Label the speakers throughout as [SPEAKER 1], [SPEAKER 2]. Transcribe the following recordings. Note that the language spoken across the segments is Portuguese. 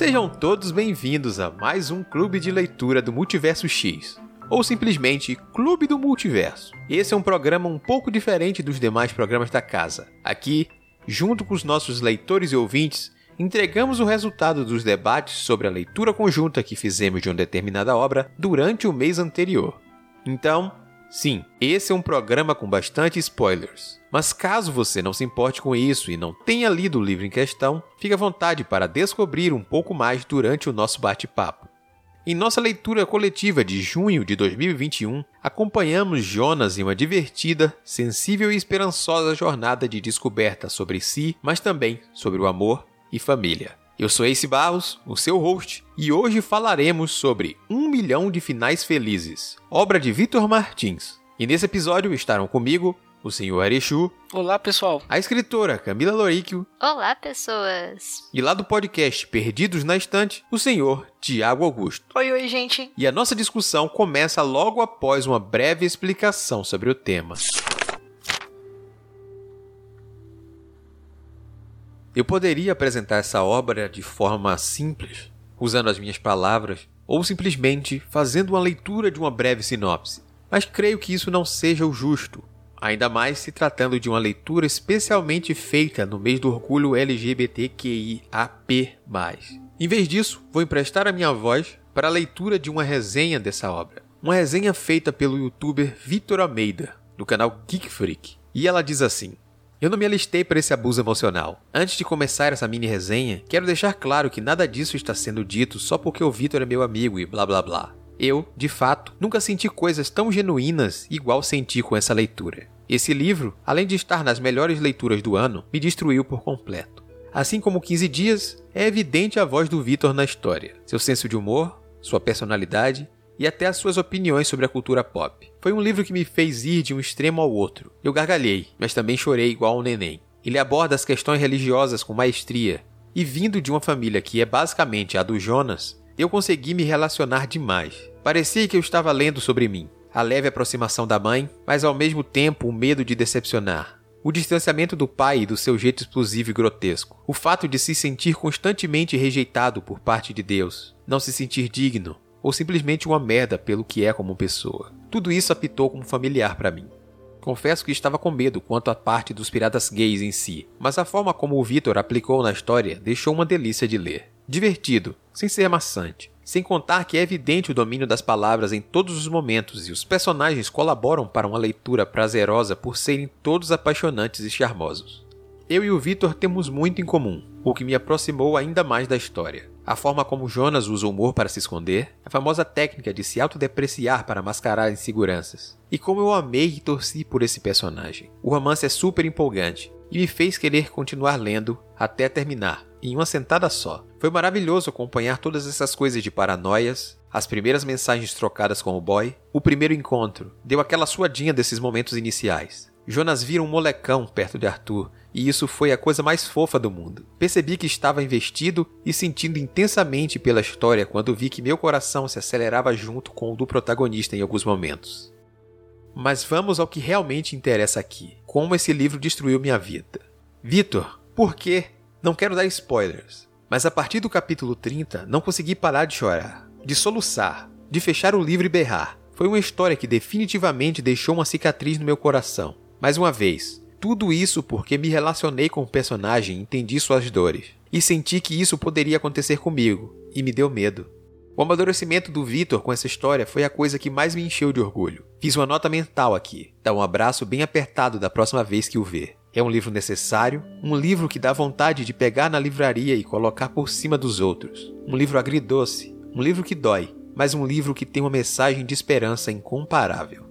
[SPEAKER 1] Sejam todos bem-vindos a mais um clube de leitura do Multiverso X, ou simplesmente Clube do Multiverso. Esse é um programa um pouco diferente dos demais programas da casa. Aqui, junto com os nossos leitores e ouvintes, entregamos o resultado dos debates sobre a leitura conjunta que fizemos de uma determinada obra durante o mês anterior. Então, sim, esse é um programa com bastante spoilers. Mas caso você não se importe com isso e não tenha lido o livro em questão, fique à vontade para descobrir um pouco mais durante o nosso bate-papo. Em nossa leitura coletiva de junho de 2021, acompanhamos Jonas em uma divertida, sensível e esperançosa jornada de descoberta sobre si, mas também sobre o amor e família. Eu sou Ace Barros, o seu host, e hoje falaremos sobre Um Milhão de Finais Felizes, obra de Vitor Martins. E nesse episódio estarão comigo o senhor Arechu.
[SPEAKER 2] Olá, pessoal.
[SPEAKER 1] A escritora Camila Loríquio.
[SPEAKER 3] Olá, pessoas.
[SPEAKER 1] E lá do podcast Perdidos na Estante, o senhor Tiago Augusto.
[SPEAKER 4] Oi, oi, gente.
[SPEAKER 1] E a nossa discussão começa logo após uma breve explicação sobre o tema. Eu poderia apresentar essa obra de forma simples, usando as minhas palavras, ou simplesmente fazendo uma leitura de uma breve sinopse. Mas creio que isso não seja o justo, ainda mais se tratando de uma leitura especialmente feita no mês do orgulho LGBTQIAP+. Em vez disso, vou emprestar a minha voz para a leitura de uma resenha dessa obra. Uma resenha feita pelo youtuber Vitor Almeida, do canal Geek Freak. E ela diz assim: eu não me alistei para esse abuso emocional. Antes de começar essa mini resenha, quero deixar claro que nada disso está sendo dito só porque o Vitor é meu amigo e blá blá blá. Eu, de fato, nunca senti coisas tão genuínas igual senti com essa leitura. Esse livro, além de estar nas melhores leituras do ano, me destruiu por completo. Assim como 15 Dias, é evidente a voz do Vitor na história, seu senso de humor, sua personalidade e até as suas opiniões sobre a cultura pop. Foi um livro que me fez ir de um extremo ao outro. Eu gargalhei, mas também chorei igual um neném. Ele aborda as questões religiosas com maestria, e vindo de uma família que é basicamente a do Jonas, eu consegui me relacionar demais. Parecia que eu estava lendo sobre mim. A leve aproximação da mãe, mas ao mesmo tempo o medo de decepcionar. O distanciamento do pai e do seu jeito explosivo e grotesco. O fato de se sentir constantemente rejeitado por parte de Deus. Não se sentir digno, ou simplesmente uma merda pelo que é como pessoa. Tudo isso apitou como familiar para mim. Confesso que estava com medo quanto à parte dos piratas gays em si, mas a forma como o Victor aplicou na história deixou uma delícia de ler. Divertido, sem ser maçante. Sem contar que é evidente o domínio das palavras em todos os momentos e os personagens colaboram para uma leitura prazerosa por serem todos apaixonantes e charmosos. Eu e o Victor temos muito em comum, o que me aproximou ainda mais da história. A forma como Jonas usa o humor para se esconder, a famosa técnica de se autodepreciar para mascarar inseguranças. E como eu amei e torci por esse personagem. O romance é super empolgante e me fez querer continuar lendo até terminar, em uma sentada só. Foi maravilhoso acompanhar todas essas coisas de paranoias, as primeiras mensagens trocadas com o boy, o primeiro encontro, deu aquela suadinha desses momentos iniciais. Jonas vira um molecão perto de Arthur, e isso foi a coisa mais fofa do mundo. Percebi que estava investido e sentindo intensamente pela história quando vi que meu coração se acelerava junto com o do protagonista em alguns momentos. Mas vamos ao que realmente interessa aqui: como esse livro destruiu minha vida. Vitor, por quê? Não quero dar spoilers, mas a partir do capítulo 30 não consegui parar de chorar, de soluçar, de fechar o livro e berrar. Foi uma história que definitivamente deixou uma cicatriz no meu coração. Mais uma vez, tudo isso porque me relacionei com o personagem entendi suas dores. E senti que isso poderia acontecer comigo, e me deu medo. O amadurecimento do Victor com essa história foi a coisa que mais me encheu de orgulho. Fiz uma nota mental aqui, dá um abraço bem apertado da próxima vez que o ver. É um livro necessário, um livro que dá vontade de pegar na livraria e colocar por cima dos outros. Um livro agridoce, um livro que dói, mas um livro que tem uma mensagem de esperança incomparável.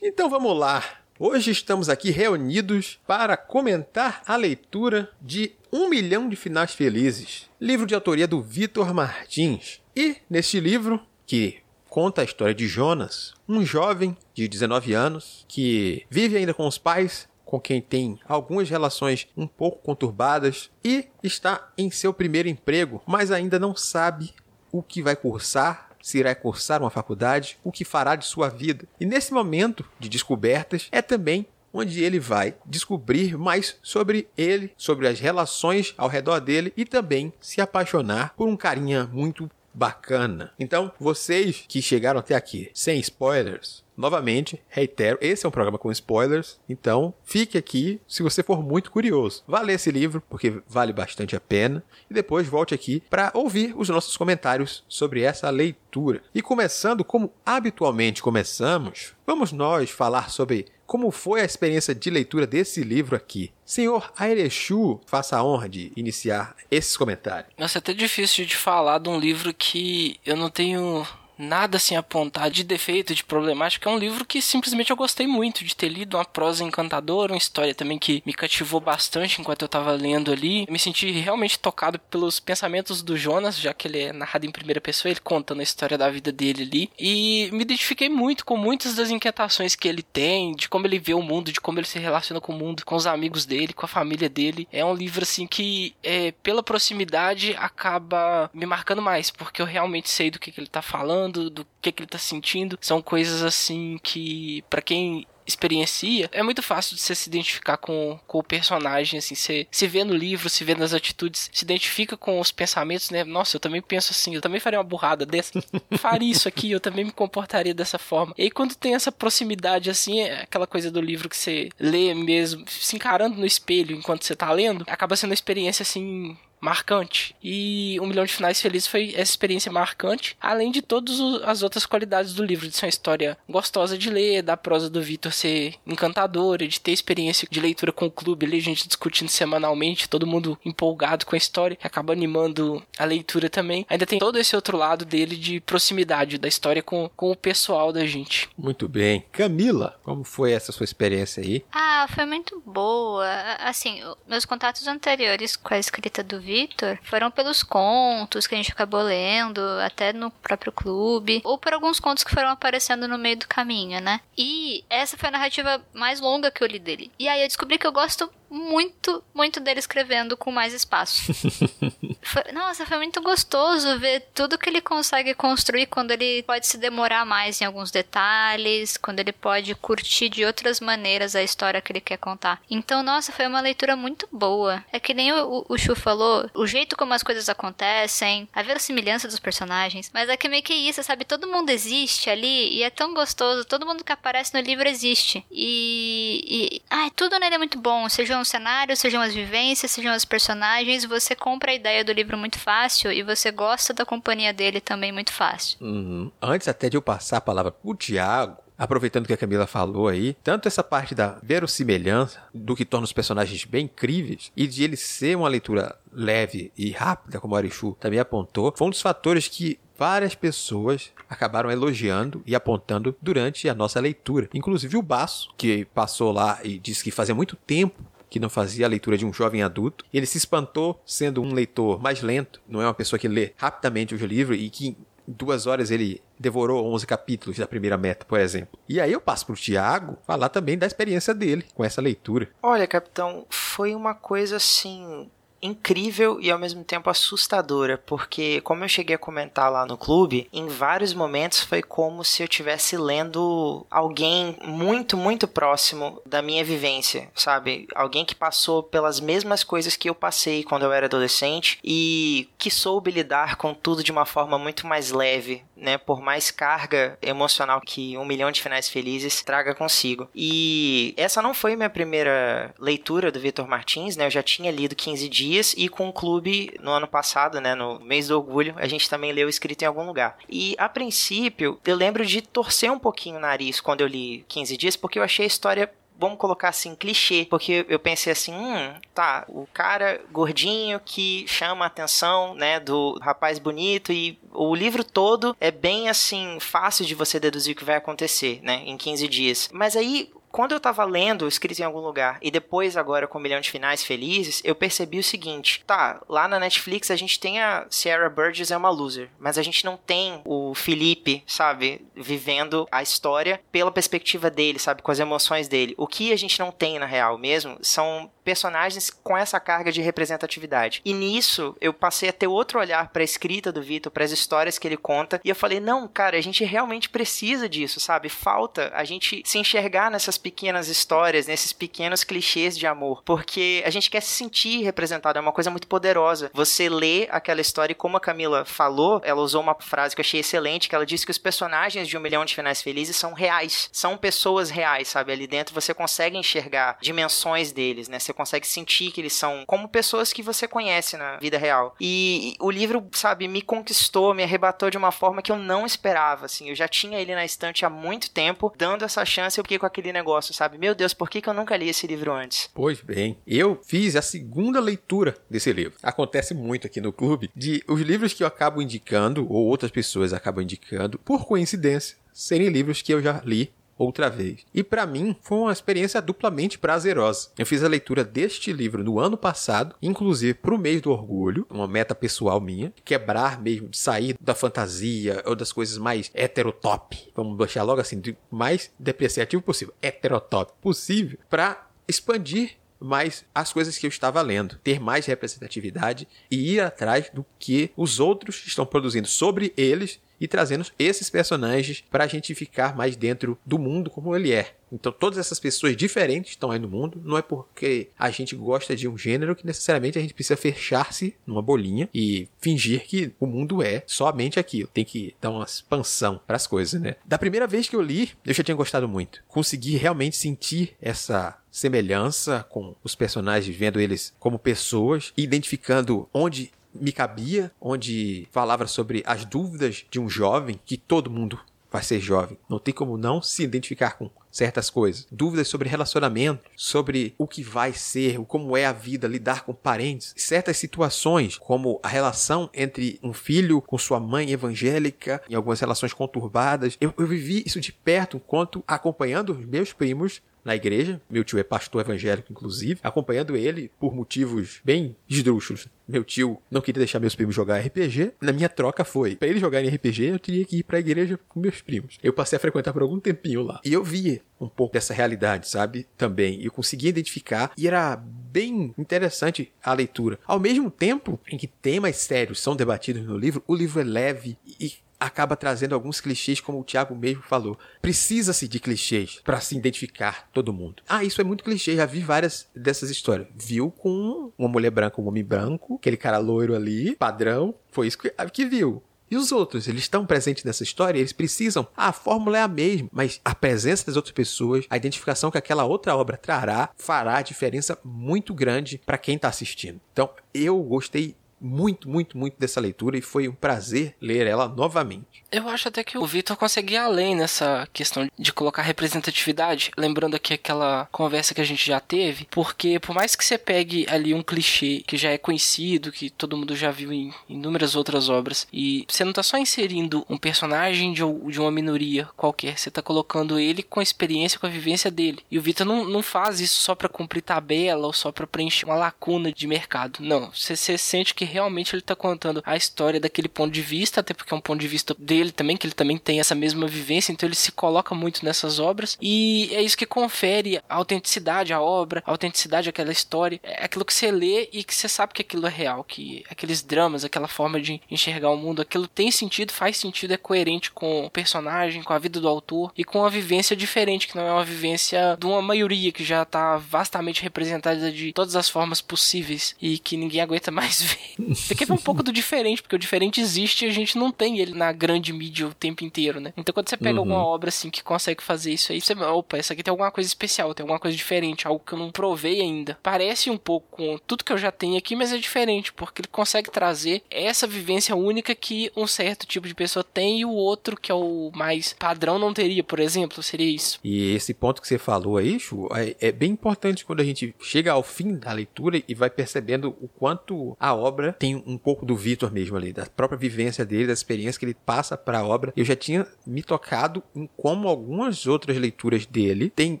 [SPEAKER 1] Então vamos lá. Hoje estamos aqui reunidos para comentar a leitura de Um Milhão de Finais Felizes, livro de autoria do Vitor Martins. E neste livro, que conta a história de Jonas, um jovem de 19 anos que vive ainda com os pais, com quem tem algumas relações um pouco conturbadas e está em seu primeiro emprego, mas ainda não sabe o que vai cursar se irá cursar uma faculdade, o que fará de sua vida. E nesse momento de descobertas é também onde ele vai descobrir mais sobre ele, sobre as relações ao redor dele e também se apaixonar por um carinha muito bacana. Então, vocês que chegaram até aqui sem spoilers, Novamente, reitero, esse é um programa com spoilers, então fique aqui se você for muito curioso. Vá ler esse livro, porque vale bastante a pena, e depois volte aqui para ouvir os nossos comentários sobre essa leitura. E começando como habitualmente começamos, vamos nós falar sobre como foi a experiência de leitura desse livro aqui. Senhor Airechu, faça a honra de iniciar esses comentários.
[SPEAKER 2] Nossa, é até difícil de falar de um livro que eu não tenho nada assim apontar de defeito, de problemática. É um livro que simplesmente eu gostei muito de ter lido, uma prosa encantadora, uma história também que me cativou bastante enquanto eu tava lendo ali. Eu me senti realmente tocado pelos pensamentos do Jonas, já que ele é narrado em primeira pessoa, ele contando a história da vida dele ali. E me identifiquei muito com muitas das inquietações que ele tem, de como ele vê o mundo, de como ele se relaciona com o mundo, com os amigos dele, com a família dele. É um livro assim que, é, pela proximidade, acaba me marcando mais, porque eu realmente sei do que, que ele tá falando falando, do que, que ele tá sentindo. São coisas assim que, para quem experiencia, é muito fácil de você se identificar com, com o personagem, assim, você se vê no livro, se vê nas atitudes, se identifica com os pensamentos, né? Nossa, eu também penso assim, eu também faria uma burrada dessa, faria isso aqui, eu também me comportaria dessa forma. E aí, quando tem essa proximidade, assim, é aquela coisa do livro que você lê mesmo, se encarando no espelho enquanto você tá lendo, acaba sendo uma experiência, assim, marcante. E Um Milhão de Finais Felizes foi essa experiência marcante, além de todas as outras qualidades do livro, de ser uma história gostosa de ler, da prosa do Vitor ser encantadora, de ter experiência de leitura com o clube, ali a gente discutindo semanalmente, todo mundo empolgado com a história, que acaba animando a leitura também. Ainda tem todo esse outro lado dele de proximidade da história com, com o pessoal da gente.
[SPEAKER 1] Muito bem. Camila, como foi essa sua experiência aí?
[SPEAKER 3] Ah, foi muito boa. Assim, meus contatos anteriores com a escrita do Victor foram pelos contos que a gente acabou lendo, até no próprio clube, ou por alguns contos que foram aparecendo no meio do caminho, né? E essa foi a narrativa mais longa que eu li dele. E aí eu descobri que eu gosto muito, muito dele escrevendo com mais espaço. foi, nossa, foi muito gostoso ver tudo que ele consegue construir quando ele pode se demorar mais em alguns detalhes, quando ele pode curtir de outras maneiras a história que ele quer contar. Então, nossa, foi uma leitura muito boa. É que nem o, o Chu falou, o jeito como as coisas acontecem, a verossimilhança dos personagens, mas é que meio que isso, sabe? Todo mundo existe ali e é tão gostoso, todo mundo que aparece no livro existe. E. e ai, tudo nele é muito bom, seja sejam os cenários, sejam as vivências, sejam os personagens, você compra a ideia do livro muito fácil e você gosta da companhia dele também muito fácil.
[SPEAKER 1] Uhum. Antes até de eu passar a palavra pro Tiago, aproveitando que a Camila falou aí, tanto essa parte da verossimilhança, do que torna os personagens bem incríveis, e de ele ser uma leitura leve e rápida, como o Arishu também apontou, foi um dos fatores que várias pessoas acabaram elogiando e apontando durante a nossa leitura. Inclusive o Baço, que passou lá e disse que fazia muito tempo que não fazia a leitura de um jovem adulto. Ele se espantou sendo um leitor mais lento, não é uma pessoa que lê rapidamente o livro e que em duas horas ele devorou 11 capítulos da primeira meta, por exemplo. E aí eu passo para o Tiago falar também da experiência dele com essa leitura.
[SPEAKER 4] Olha, capitão, foi uma coisa assim incrível e ao mesmo tempo assustadora, porque como eu cheguei a comentar lá no clube, em vários momentos foi como se eu estivesse lendo alguém muito, muito próximo da minha vivência, sabe? Alguém que passou pelas mesmas coisas que eu passei quando eu era adolescente e que soube lidar com tudo de uma forma muito mais leve, né? Por mais carga emocional que um milhão de finais felizes traga consigo. E essa não foi minha primeira leitura do Vitor Martins, né? Eu já tinha lido 15 dias dias e com o clube no ano passado, né, no mês do orgulho, a gente também leu escrito em algum lugar. E a princípio, eu lembro de torcer um pouquinho o nariz quando eu li 15 dias, porque eu achei a história vamos colocar assim, clichê, porque eu pensei assim, hum, tá, o cara gordinho que chama a atenção, né, do rapaz bonito e o livro todo é bem assim, fácil de você deduzir o que vai acontecer, né, em 15 dias. Mas aí quando eu tava lendo, escrito em algum lugar, e depois agora com um milhão de finais felizes, eu percebi o seguinte: tá, lá na Netflix a gente tem a Sierra Burgess é uma loser, mas a gente não tem o Felipe, sabe, vivendo a história pela perspectiva dele, sabe, com as emoções dele. O que a gente não tem na real mesmo são personagens com essa carga de representatividade. E nisso, eu passei a ter outro olhar para a escrita do Vitor, para as histórias que ele conta, e eu falei: "Não, cara, a gente realmente precisa disso, sabe? Falta a gente se enxergar nessas pequenas histórias, nesses pequenos clichês de amor, porque a gente quer se sentir representado, é uma coisa muito poderosa. Você lê aquela história e como a Camila falou, ela usou uma frase que eu achei excelente, que ela disse que os personagens de Um Milhão de Finais Felizes são reais, são pessoas reais, sabe? Ali dentro você consegue enxergar dimensões deles, né? Você consegue sentir que eles são como pessoas que você conhece na vida real. E o livro, sabe, me conquistou, me arrebatou de uma forma que eu não esperava, assim. Eu já tinha ele na estante há muito tempo, dando essa chance, eu fiquei com aquele negócio, sabe? Meu Deus, por que, que eu nunca li esse livro antes?
[SPEAKER 1] Pois bem, eu fiz a segunda leitura desse livro. Acontece muito aqui no clube de os livros que eu acabo indicando, ou outras pessoas acabam indicando, por coincidência, serem livros que eu já li outra vez. E para mim foi uma experiência duplamente prazerosa. Eu fiz a leitura deste livro no ano passado, inclusive pro mês do orgulho, uma meta pessoal minha, quebrar mesmo, de sair da fantasia ou das coisas mais heterotop, vamos deixar logo assim, mais depreciativo possível, heterotop possível, para expandir mais as coisas que eu estava lendo, ter mais representatividade e ir atrás do que os outros estão produzindo sobre eles e trazendo esses personagens para a gente ficar mais dentro do mundo como ele é. Então todas essas pessoas diferentes estão aí no mundo, não é porque a gente gosta de um gênero que necessariamente a gente precisa fechar-se numa bolinha e fingir que o mundo é somente aquilo. Tem que dar uma expansão para as coisas, né? Da primeira vez que eu li, eu já tinha gostado muito. Consegui realmente sentir essa semelhança com os personagens, vendo eles como pessoas, identificando onde me cabia, onde falava sobre as dúvidas de um jovem, que todo mundo vai ser jovem. Não tem como não se identificar com certas coisas. Dúvidas sobre relacionamento, sobre o que vai ser, como é a vida, lidar com parentes. Certas situações, como a relação entre um filho com sua mãe evangélica, em algumas relações conturbadas. Eu, eu vivi isso de perto enquanto acompanhando os meus primos na igreja. Meu tio é pastor evangélico, inclusive, acompanhando ele por motivos bem esdrúxulos. Meu tio não queria deixar meus primos jogar RPG. Na minha troca foi, para eles jogarem RPG, eu teria que ir para a igreja com meus primos. Eu passei a frequentar por algum tempinho lá. E eu via um pouco dessa realidade, sabe? Também. E eu conseguia identificar e era bem interessante a leitura. Ao mesmo tempo em que temas sérios são debatidos no livro, o livro é leve e acaba trazendo alguns clichês, como o Thiago mesmo falou. Precisa-se de clichês para se identificar todo mundo. Ah, isso é muito clichê, já vi várias dessas histórias. Viu com uma mulher branca, um homem branco, aquele cara loiro ali, padrão, foi isso que, que viu. E os outros, eles estão presentes nessa história, eles precisam. Ah, a fórmula é a mesma, mas a presença das outras pessoas, a identificação que aquela outra obra trará, fará diferença muito grande para quem está assistindo. Então, eu gostei muito, muito, muito dessa leitura e foi um prazer ler ela novamente.
[SPEAKER 2] Eu acho até que o Victor conseguia além nessa questão de colocar representatividade, lembrando aqui aquela conversa que a gente já teve, porque por mais que você pegue ali um clichê que já é conhecido, que todo mundo já viu em inúmeras outras obras, e você não tá só inserindo um personagem de, uma minoria qualquer, você tá colocando ele com a experiência, com a vivência dele. E o Victor não, não faz isso só para cumprir tabela ou só para preencher uma lacuna de mercado. Não, você, você sente que realmente ele tá contando a história daquele ponto de vista, até porque é um ponto de vista dele também, que ele também tem essa mesma vivência, então ele se coloca muito nessas obras e é isso que confere a autenticidade à obra, a autenticidade àquela história, é aquilo que você lê e que você sabe que aquilo é real, que aqueles dramas, aquela forma de enxergar o mundo, aquilo tem sentido, faz sentido, é coerente com o personagem, com a vida do autor e com a vivência diferente, que não é uma vivência de uma maioria que já tá vastamente representada de todas as formas possíveis e que ninguém aguenta mais ver. Você quer ver um pouco do diferente, porque o diferente existe e a gente não tem ele na grande mídia o tempo inteiro, né? Então quando você pega uhum. alguma obra assim que consegue fazer isso aí, você, opa, essa aqui tem alguma coisa especial, tem alguma coisa diferente, algo que eu não provei ainda. Parece um pouco com tudo que eu já tenho aqui, mas é diferente, porque ele consegue trazer essa vivência única que um certo tipo de pessoa tem e o outro, que é o mais padrão, não teria, por exemplo, seria isso.
[SPEAKER 1] E esse ponto que você falou aí, Chu, é, é bem importante quando a gente chega ao fim da leitura e vai percebendo o quanto a obra obra tem um pouco do Vitor mesmo ali, da própria vivência dele, da experiência que ele passa para a obra. Eu já tinha me tocado em como algumas outras leituras dele tem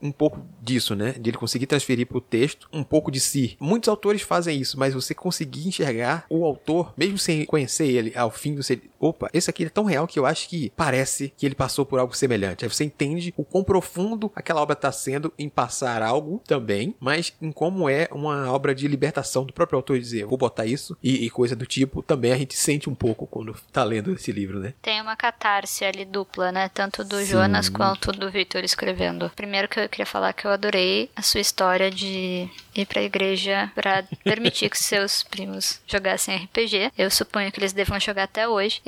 [SPEAKER 1] um pouco disso, né? De ele conseguir transferir para o texto um pouco de si. Muitos autores fazem isso, mas você conseguir enxergar o autor, mesmo sem conhecer ele, ao fim você. Opa, esse aqui é tão real que eu acho que parece que ele passou por algo semelhante. Aí você entende o quão profundo aquela obra está sendo em passar algo também, mas em como é uma obra de libertação do próprio autor dizer, vou botar isso e coisa do tipo. Também a gente sente um pouco quando tá lendo esse livro, né?
[SPEAKER 3] Tem uma catarse ali dupla, né? Tanto do Sim. Jonas quanto do Victor escrevendo. Primeiro que eu queria falar que eu adorei a sua história de ir pra igreja para permitir que seus primos jogassem RPG. Eu suponho que eles devam jogar até hoje.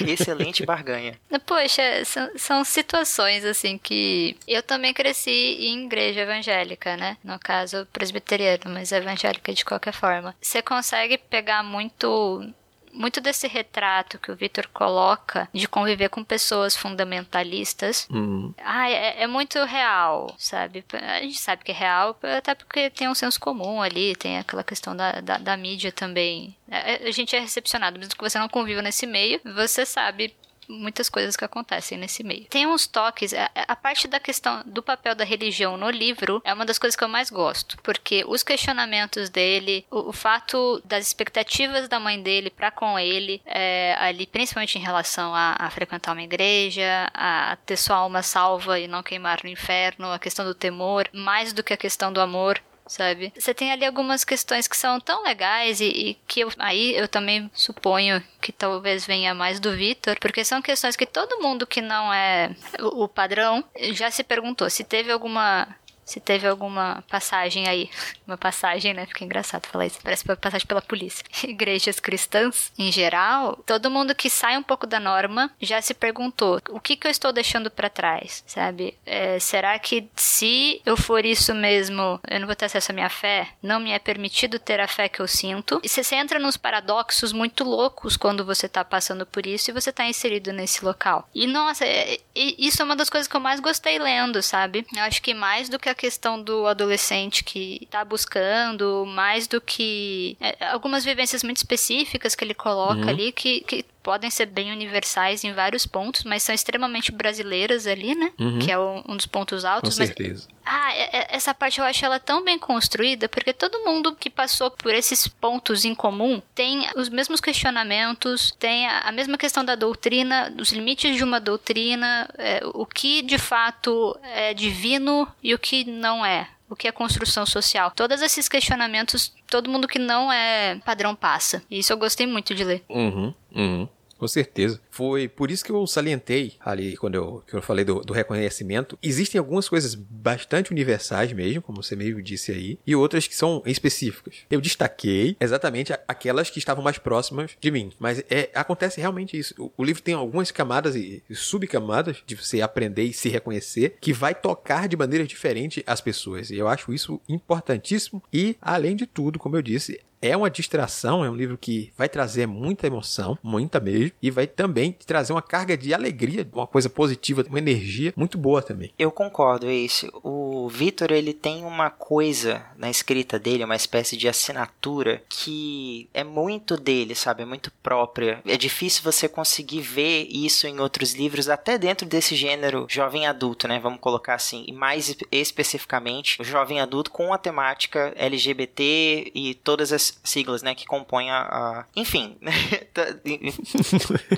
[SPEAKER 4] Excelente barganha.
[SPEAKER 3] Poxa, são, são situações assim que eu também cresci em igreja evangélica, né? No caso, presbiteriano, mas evangélica de qualquer forma. Você consegue pegar muito muito desse retrato que o Victor coloca de conviver com pessoas fundamentalistas,
[SPEAKER 1] uhum.
[SPEAKER 3] ah, é, é, muito real, sabe? A gente sabe que é real, até porque tem um senso comum ali, tem aquela questão da, da, da mídia também. A, a gente é recepcionado, mesmo que você não conviva nesse meio, você sabe muitas coisas que acontecem nesse meio. Tem uns toques, a, a, parte da questão do papel da religião no livro é uma das coisas que eu mais gosto, porque os questionamentos dele, o, o fato das expectativas da mãe dele para com ele, é, ali principalmente em relação a, a, frequentar uma igreja, a ter sua alma salva e não queimar no inferno, a questão do temor, mais do que a questão do amor, sabe? Você tem ali algumas questões que são tão legais e, e que eu, aí eu também suponho que talvez venha mais do Vitor, porque são questões que todo mundo que não é o, o padrão já se perguntou se teve alguma se teve alguma passagem aí. Uma passagem, né? Fica engraçado falar isso. Parece uma passagem pela polícia. Igrejas cristãs, em geral, todo mundo que sai um pouco da norma já se perguntou: o que, que eu estou deixando para trás, sabe? É, será que se eu for isso mesmo, eu não vou ter acesso à minha fé? Não me é permitido ter a fé que eu sinto? E você entra nos paradoxos muito loucos quando você tá passando por isso e você tá inserido nesse local. E nossa, é, isso é uma das coisas que eu mais gostei lendo, sabe? Eu acho que mais do que a questão do adolescente que tá buscando, mais do que é, algumas vivências muito específicas que ele coloca uhum. ali, que, que podem ser bem universais em vários pontos, mas são extremamente brasileiras ali, né?
[SPEAKER 1] Uhum.
[SPEAKER 3] Que é um, dos pontos altos.
[SPEAKER 1] Com
[SPEAKER 3] mas,
[SPEAKER 1] certeza.
[SPEAKER 3] Ah, é, é, essa parte eu acho ela tão bem construída, porque todo mundo que passou por esses pontos em comum tem os mesmos questionamentos, tem a, a mesma questão da doutrina, os limites de uma doutrina, é, o que de fato é divino e o que não é o que é construção social. Todos esses questionamentos, todo mundo que não é padrão passa. E isso eu gostei muito de ler.
[SPEAKER 1] Uhum, uhum. Com certeza. Foi por isso que eu salientei ali, quando eu, que eu falei do, do, reconhecimento. Existem algumas coisas bastante universais mesmo, como você meio disse aí, e outras que são específicas. Eu destaquei exatamente aquelas que estavam mais próximas de mim. Mas é, acontece realmente isso. O, o livro tem algumas camadas e, e subcamadas de você aprender e se reconhecer que vai tocar de maneira diferente as pessoas. E eu acho isso importantíssimo. E, além de tudo, como eu disse, é uma distração, é um livro que vai trazer muita emoção, muita mesmo, e vai também trazer uma carga de alegria, uma coisa positiva, uma energia muito boa também.
[SPEAKER 4] Eu concordo, é isso. O Vitor, ele tem uma coisa na escrita dele, uma espécie de assinatura que é muito dele, sabe? É muito própria. É difícil você conseguir ver isso em outros livros, até dentro desse gênero jovem adulto, né? Vamos colocar assim, e mais especificamente, o jovem adulto com a temática LGBT e todas as siglas, né, que compõem a, a... enfim, tá,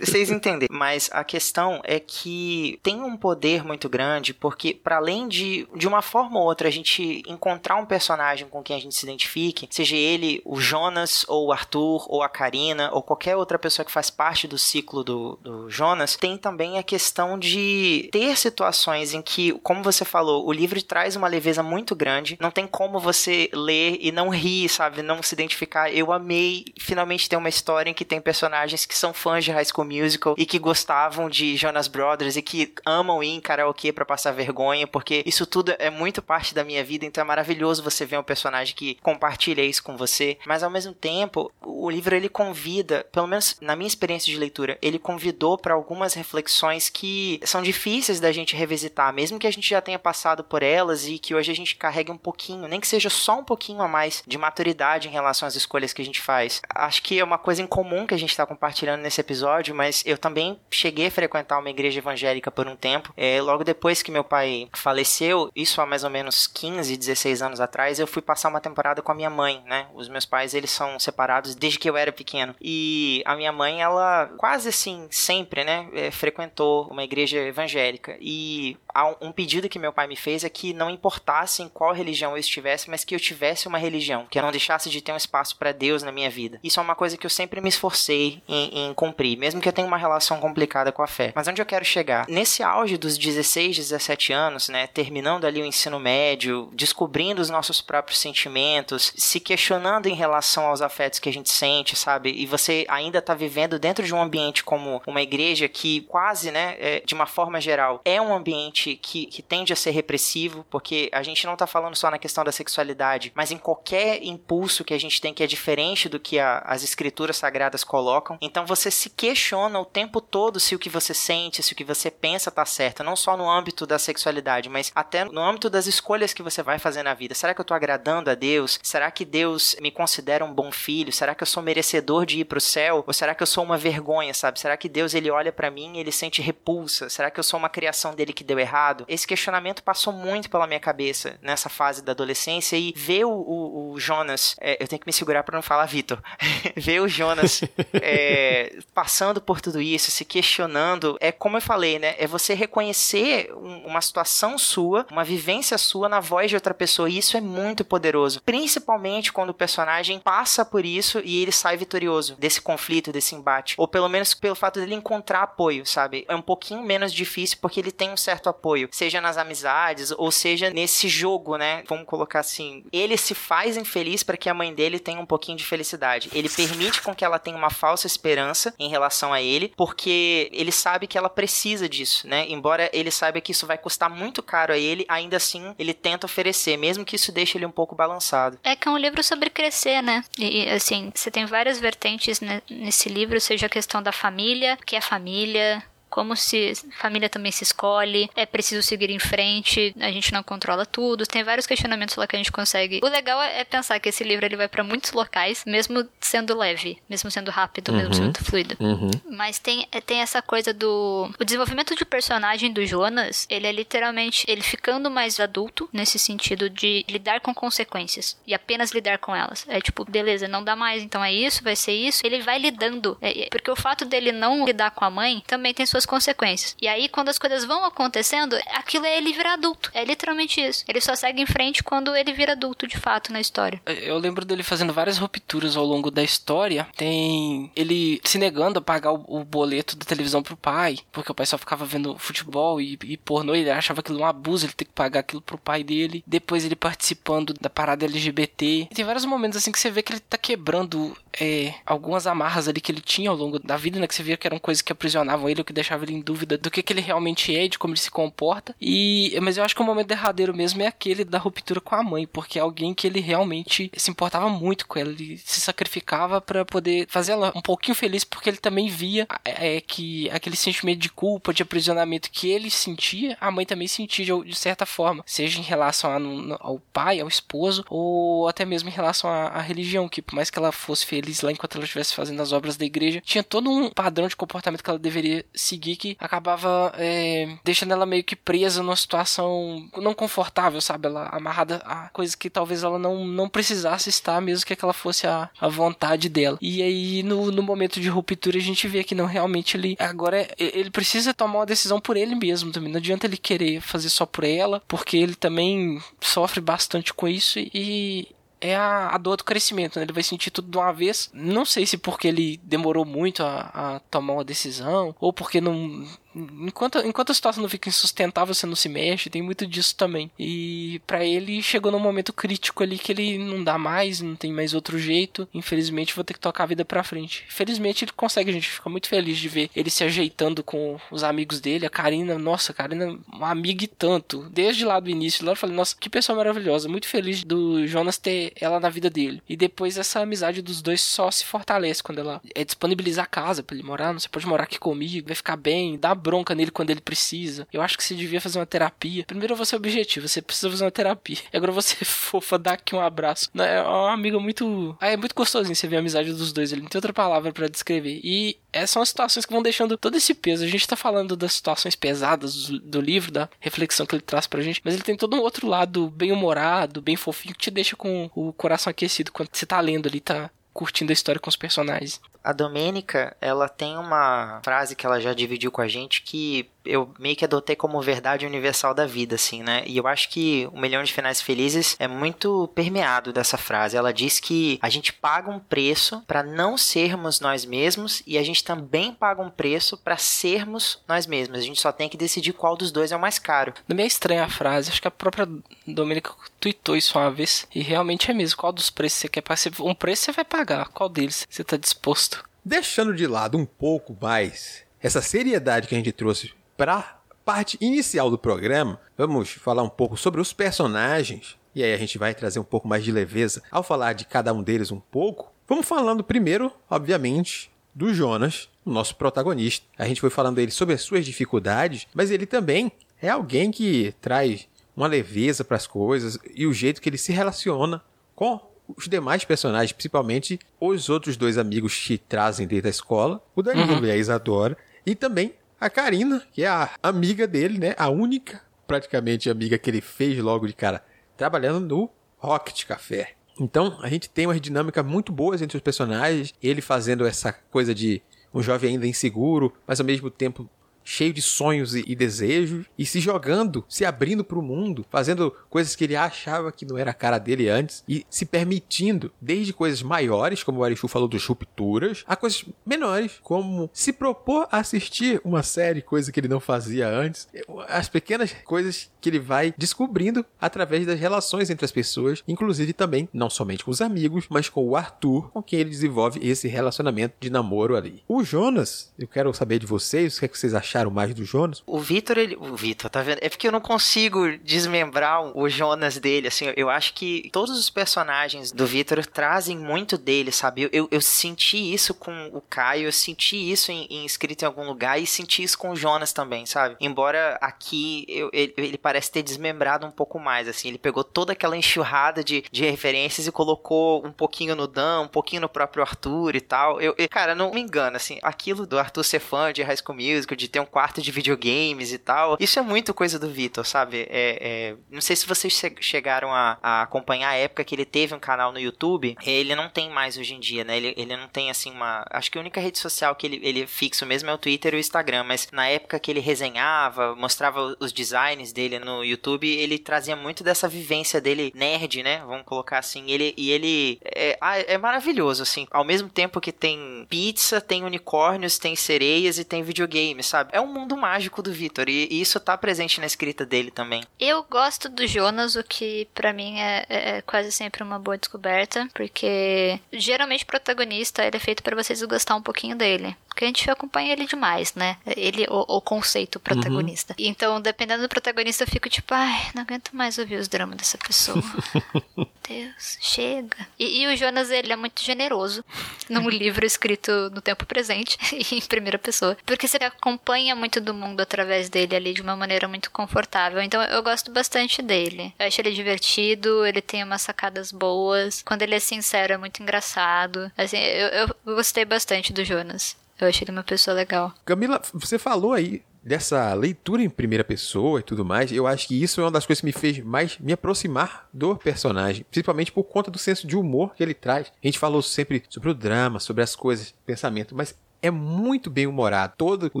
[SPEAKER 4] vocês entendem. Mas a questão é que tem um poder muito grande porque para além de de uma forma ou outra a gente encontrar um personagem com quem a gente se identifique, seja ele o Jonas ou o Arthur ou a Karina ou qualquer outra pessoa que faz parte do ciclo do, do Jonas, tem também a questão de ter situações em que, como você falou, o livro traz uma leveza muito grande, não tem como você ler e não rir, sabe, não se identificar Eu amei finalmente ter uma história em que tem personagens que são fãs de High School Musical e que gostavam de Jonas Brothers e que amam ir em karaokê para passar vergonha, porque isso tudo é muito parte da minha vida, então é maravilhoso você ver um personagem que compartilha isso com você. Mas ao mesmo tempo, o livro ele convida, pelo menos na minha experiência de leitura, ele convidou para algumas reflexões que são difíceis da gente revisitar, mesmo que a gente já tenha passado por elas e que hoje a gente carregue um pouquinho, nem que seja só um pouquinho a mais de maturidade em relação às as escolhas que a gente faz. Acho que é uma coisa em comum que a gente está compartilhando nesse episódio, mas eu também cheguei a frequentar uma igreja evangélica por um tempo. É, logo depois que meu pai faleceu, isso há mais ou menos 15, 16 anos atrás, eu fui passar uma temporada com a minha mãe, né? Os meus pais, eles são separados desde que eu era pequeno. E a minha mãe, ela quase assim, sempre, né, é, frequentou uma igreja evangélica. E um pedido que meu pai me fez é que não importasse em qual religião eu estivesse, mas que eu tivesse uma religião, que eu não deixasse de ter um espaço para Deus na minha vida. Isso é uma coisa que eu sempre me esforcei em, em cumprir, mesmo que eu tenha uma relação complicada com a fé. Mas onde eu quero chegar? Nesse auge dos 16, 17 anos, né, terminando ali o ensino médio, descobrindo os nossos próprios sentimentos, se questionando em relação aos afetos que a gente sente, sabe? E você ainda tá vivendo dentro de um ambiente como uma igreja que quase, né, é, de uma forma geral, é um ambiente que, que tende a ser repressivo, porque a gente não tá falando só na questão da sexualidade, mas em qualquer impulso que a gente tem que é diferente do que a, as escrituras sagradas colocam. Então você se questiona o tempo todo se o que você sente, se o que você pensa tá certo, não só no âmbito da sexualidade, mas até no âmbito das escolhas que você vai fazer na vida. Será que eu tô agradando a Deus? Será que Deus me considera um bom filho? Será que eu sou merecedor de ir pro céu? Ou será que eu sou uma vergonha, sabe? Será que Deus ele olha para mim e ele sente repulsa? Será que eu sou uma criação dele que deu errado? Esse questionamento passou muito pela minha cabeça nessa fase da adolescência e ver o, o, o Jonas, é, eu tenho que me segurar para não falar Vitor, ver o Jonas é, passando por tudo isso, se questionando, é como eu falei, né? É você reconhecer um, uma situação sua, uma vivência sua na voz de outra pessoa e isso é muito poderoso, principalmente quando o personagem passa por isso e ele sai vitorioso desse conflito, desse embate. Ou pelo menos pelo fato dele encontrar apoio, sabe? É um pouquinho menos difícil porque ele tem um certo apoio, seja nas amizades ou seja nesse jogo, né? Vamos colocar assim, ele se faz infeliz para que a mãe dele tenha um pouquinho de felicidade. Ele permite com que ela tenha uma falsa esperança em relação a ele, porque ele sabe que ela precisa disso, né? Embora ele saiba que isso vai custar muito caro a ele, ainda assim ele tenta oferecer, mesmo que isso deixe ele um pouco balançado.
[SPEAKER 3] É que é um livro sobre crescer, né? E assim, você tem várias vertentes nesse livro, seja a questão da família, que é família, como se família também se escolhe, é preciso seguir em frente, a gente não controla tudo, tem vários questionamentos lá que a gente consegue. O legal é pensar que esse livro ele vai para muitos locais, mesmo sendo leve, mesmo sendo rápido, uhum. mesmo sendo fluido.
[SPEAKER 1] Uhum.
[SPEAKER 3] Mas tem, tem essa coisa do o desenvolvimento de personagem do Jonas, ele é literalmente ele ficando mais adulto nesse sentido de lidar com consequências e apenas lidar com elas. É tipo, beleza, não dá mais, então é isso, vai ser isso. Ele vai lidando, é, porque o fato dele não lidar com a mãe também tem suas suas consequências. E aí, quando as coisas vão acontecendo, aquilo é ele virar adulto. É literalmente isso. Ele só segue em frente quando ele vira adulto, de fato, na história.
[SPEAKER 2] Eu lembro dele fazendo várias rupturas ao longo da história. Tem ele se negando a pagar o, boleto da televisão pro pai, porque o pai só ficava vendo futebol e, e pornô. Ele achava aquilo um abuso, ele ter que pagar aquilo pro pai dele. Depois ele participando da parada LGBT. Tem vários momentos assim que você vê que ele tá quebrando é, algumas amarras ali que ele tinha ao longo da vida, né? Que você via que eram coisas que aprisionavam ele, que deixavam deixava ele em dúvida do que, que ele realmente é, de como ele se comporta. E mas eu acho que o momento derradeiro mesmo é aquele da ruptura com a mãe, porque é alguém que ele realmente se importava muito com ela, ele se sacrificava para poder fazer ela um pouquinho feliz, porque ele também via é, que aquele sentimento de culpa, de aprisionamento que ele sentia, a mãe também sentia de, de certa forma, seja em relação a, no, ao pai, ao esposo, ou até mesmo em relação à religião, que por mais que ela fosse feliz lá enquanto ela estivesse fazendo as obras da igreja, tinha todo um padrão de comportamento que ela deveria seguir seguir que acabava é, deixando ela meio que presa numa situação não confortável, sabe? Ela amarrada a coisas que talvez ela não, não precisasse estar, mesmo que aquela fosse a, a vontade dela. E aí, no, no momento de ruptura, a gente vê que não realmente ele agora é, ele precisa tomar uma decisão por ele mesmo também. Não adianta ele querer fazer só por ela, porque ele também sofre bastante com isso e é a, a dor do crescimento, né? Ele vai sentir tudo de uma vez. Não sei se porque ele demorou muito a, a tomar uma decisão, ou porque não, Enquanto, enquanto a situação não fica insustentável, você não se mexe, tem muito disso também. E para ele chegou num momento crítico ali que ele não dá mais, não tem mais outro jeito. Infelizmente, vou ter que tocar a vida pra frente. Felizmente, ele consegue, a gente fica muito feliz de ver ele se ajeitando com os amigos dele. A Karina, nossa, a Karina, uma amiga e tanto. Desde lá do início, lá eu falei, nossa, que pessoa maravilhosa. Muito feliz do Jonas ter ela na vida dele. E depois essa amizade dos dois só se fortalece quando ela é disponibilizar a casa pra ele morar. Você pode morar aqui comigo, vai ficar bem, dá bronca nele quando ele precisa. Eu acho que você devia fazer uma terapia. Primeiro você é objetivo, você precisa fazer uma terapia. E agora você é fofa, dá aqui um abraço. É uma amiga muito. Ah, é muito gostosinho você ver a amizade dos dois. Ele não tem outra palavra para descrever. E essas são as situações que vão deixando todo esse peso. A gente tá falando das situações pesadas do, do livro, da reflexão que ele traz pra gente, mas ele tem todo um outro lado bem humorado, bem fofinho, que te deixa com o coração aquecido quando você tá lendo ali, tá curtindo a história com os personagens.
[SPEAKER 4] A Domênica, ela tem uma frase que ela já dividiu com a gente que eu meio que adotei como verdade universal da vida, assim, né? E eu acho que o Milhão de Finais Felizes é muito permeado dessa frase. Ela diz que a gente paga um preço para não sermos nós mesmos e a gente também paga um preço para sermos nós mesmos. A gente só tem que decidir qual dos dois é o mais caro.
[SPEAKER 2] Não é estranha a frase, acho que a própria Domênica tweetou isso uma vez e realmente é mesmo. Qual dos preços você quer pagar? Um preço você vai pagar, qual deles você tá disposto?
[SPEAKER 1] Deixando de lado um pouco mais essa seriedade que a gente trouxe para parte inicial do programa, vamos falar um pouco sobre os personagens. E aí a gente vai trazer um pouco mais de leveza ao falar de cada um deles um pouco. Vamos falando primeiro, obviamente, do Jonas, o nosso protagonista. A gente foi falando dele sobre as suas dificuldades, mas ele também é alguém que traz uma leveza para as coisas e o jeito que ele se relaciona com os demais personagens, principalmente os outros dois amigos que trazem desde a escola, o Danilo uhum. e a Isadora, e também a Karina, que é a amiga dele, né? A única, praticamente, amiga que ele fez logo de cara, trabalhando no Rocket Café. Então, a gente tem umas dinâmicas muito boas entre os personagens, ele fazendo essa coisa de um jovem ainda inseguro, mas ao mesmo tempo cheio de sonhos e, e desejos e se jogando, se abrindo para o mundo, fazendo coisas que ele achava que não era a cara dele antes e se permitindo, desde coisas maiores, como o Arichu falou dos rupturas, a coisas menores, como se propor a assistir uma série, coisa que ele não fazia antes, as pequenas coisas que ele vai descobrindo através das relações entre as pessoas, inclusive também não somente com os amigos, mas com o Arthur, com quem ele desenvolve esse relacionamento de namoro ali. O Jonas, eu quero saber de vocês, o que, é que vocês acharam acharam mais do Jonas?
[SPEAKER 4] O Vitor, ele. O Vitor, tá vendo? É porque eu não consigo desmembrar o Jonas dele, assim. Eu acho que todos os personagens do Vitor trazem muito dele, sabe? Eu, eu, senti isso com o Caio, eu senti isso em, em, escrito em algum lugar e senti isso com o Jonas também, sabe? Embora aqui eu, ele, ele, parece ter desmembrado um pouco mais, assim. Ele pegou toda aquela enxurrada de, de referências e colocou um pouquinho no Dan, um pouquinho no próprio Arthur e tal. Eu, eu cara, não me engano, assim. Aquilo do Arthur ser fã de High School Musical, de ter um quarto de videogames e tal. Isso é muito coisa do Vitor, sabe? É, é... Não sei se vocês chegaram a, a, acompanhar a época que ele teve um canal no YouTube. Ele não tem mais hoje em dia, né? Ele, ele não tem, assim, uma... Acho que a única rede social que ele, ele é fixo mesmo é o Twitter e o Instagram. Mas na época que ele resenhava, mostrava os designs dele no YouTube, ele trazia muito dessa vivência dele nerd, né? Vamos colocar assim. Ele, e ele é, é maravilhoso, assim. Ao mesmo tempo que tem pizza, tem unicórnios, tem sereias e tem videogame, sabe? É um mundo mágico do Victor e, e isso tá presente na escrita dele também.
[SPEAKER 3] Eu gosto do Jonas, o que para mim é, é, é, quase sempre uma boa descoberta, porque geralmente o protagonista ele é feito para vocês gostar um pouquinho dele. Porque a gente acompanha ele demais, né? Ele, o, o conceito protagonista. Uhum. Então, dependendo do protagonista, eu fico tipo, ai, não aguento mais ouvir os dramas dessa pessoa. Deus, chega. E, e, o Jonas, ele é muito generoso num livro escrito no tempo presente e em primeira pessoa. Porque você acompanha muito do mundo através dele ali de uma maneira muito confortável. Então, eu gosto bastante dele. Eu acho ele divertido, ele tem umas sacadas boas. Quando ele é sincero, é muito engraçado. Assim, eu, eu gostei bastante do Jonas. Eu achei ele uma pessoa legal.
[SPEAKER 1] Camila, você falou aí dessa leitura em primeira pessoa e tudo mais, eu acho que isso é uma das coisas que me fez mais me aproximar do personagem, principalmente por conta do senso de humor que ele traz. A gente falou sempre sobre o drama, sobre as coisas, pensamento, mas é muito bem humorado todo o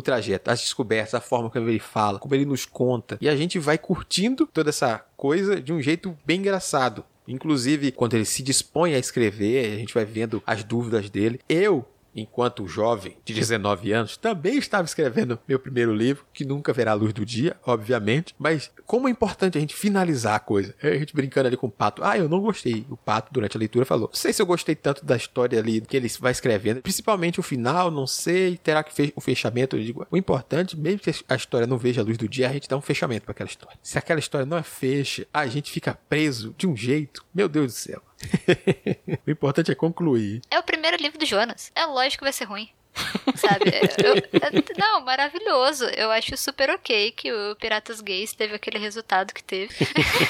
[SPEAKER 1] trajeto, as descobertas, a forma como ele fala, como ele nos conta, e a gente vai curtindo toda essa coisa de um jeito bem engraçado. Inclusive, quando ele se dispõe a escrever, a gente vai vendo as dúvidas dele. Eu enquanto jovem de 19 anos, também estava escrevendo meu primeiro livro, que nunca verá a luz do dia, obviamente, mas como é importante a gente finalizar a coisa. A gente brincando ali com o Pato, ah, eu não gostei. O Pato, durante a leitura, falou, não sei se eu gostei tanto da história ali que ele vai escrevendo, principalmente o final, não sei, terá que fechar o fechamento. Eu digo, o importante, mesmo que a história não veja a luz do dia, a gente dá um fechamento para aquela história. Se aquela história não é fecha, a gente fica preso de um jeito, meu Deus do céu. o importante é concluir.
[SPEAKER 3] É o primeiro livro do Jonas. É lógico que vai ser ruim. Sabe? Eu, eu, não, maravilhoso. Eu acho super ok que o Piratas Gays teve aquele resultado que teve.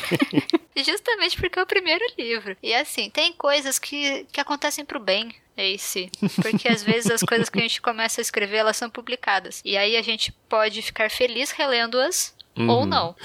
[SPEAKER 3] Justamente porque é o primeiro livro. E assim, tem coisas que, que acontecem pro bem. Ace. Porque às vezes as coisas que a gente começa a escrever, elas são publicadas. E aí a gente pode ficar feliz relendo-as Uhum. ou não.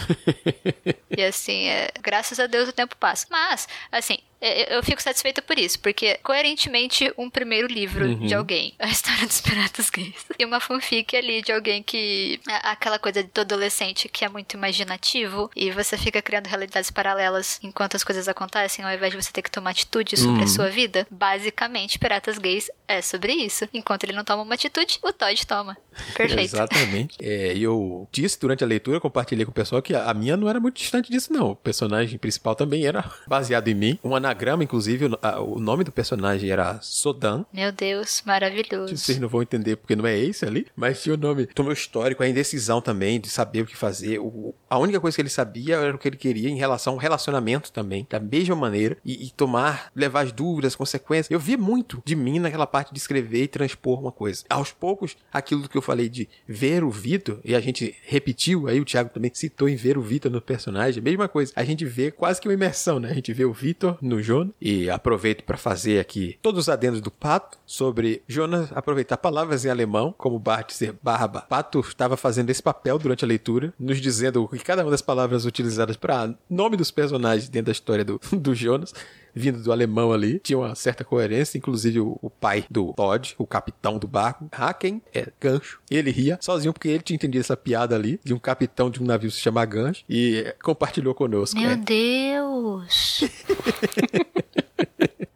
[SPEAKER 3] e assim, é, graças a Deus o tempo passa. Mas, assim, é, eu fico satisfeita por isso, porque coerentemente um primeiro livro uhum. de alguém, a história dos piratas gays, e uma fanfic ali de alguém que aquela coisa do adolescente que é muito imaginativo e você fica criando realidades paralelas enquanto as coisas acontecem, ao invés de você ter que tomar atitude sobre uhum. a sua vida. Basicamente, piratas gays é sobre isso. Enquanto ele não toma uma atitude, o Todd toma. Perfeito.
[SPEAKER 1] Exatamente. É, eu disse durante a leitura, compartilhei com o pessoal que a minha não era muito distante disso, não. O personagem principal também era baseado em mim. Uma anagrama, inclusive, o, nome do personagem era Sodan.
[SPEAKER 3] Meu Deus, maravilhoso.
[SPEAKER 1] Vocês não vão entender porque não é esse ali, mas tinha o nome do meu histórico, a indecisão também, de saber o que fazer. O, a única coisa que ele sabia era o que ele queria em relação ao relacionamento também, da mesma maneira, e, e tomar, levar as dúvidas, as consequências. Eu vi muito de mim naquela parte de escrever e transpor uma coisa. Aos poucos, aquilo que eu falei de ver o Vitor, e a gente repetiu, aí o Thiago também citou em ver o Vitor no personagem, a mesma coisa. A gente vê quase que uma imersão, né? A gente vê o Vitor no Jonas. E aproveito para fazer aqui todos os adendos do Pato sobre Jonas aproveitar palavras em alemão, como Bart ser barba. Pato estava fazendo esse papel durante a leitura, nos dizendo que cada uma das palavras utilizadas para nome dos personagens dentro da história do, do Jonas vindo do alemão ali, tinha uma certa coerência, inclusive o, o pai do Todd, o capitão do barco, Haken, é gancho, e ele ria sozinho porque ele tinha entendido essa piada ali, de um capitão de um navio se chamar gancho, e compartilhou conosco.
[SPEAKER 3] Meu é. Deus!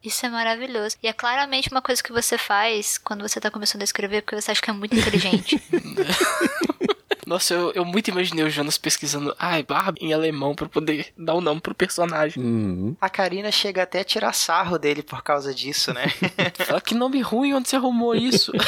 [SPEAKER 3] Isso é maravilhoso. E é claramente uma coisa que você faz quando você tá começando a escrever porque você acha que é muito inteligente.
[SPEAKER 2] Nossa, eu, eu muito imaginei o Jonas pesquisando, ai, barba em alemão para poder dar o um nome pro personagem.
[SPEAKER 4] Uhum. A Karina chega até a tirar sarro dele por causa disso, né?
[SPEAKER 2] Fala que nome ruim, onde você arrumou isso?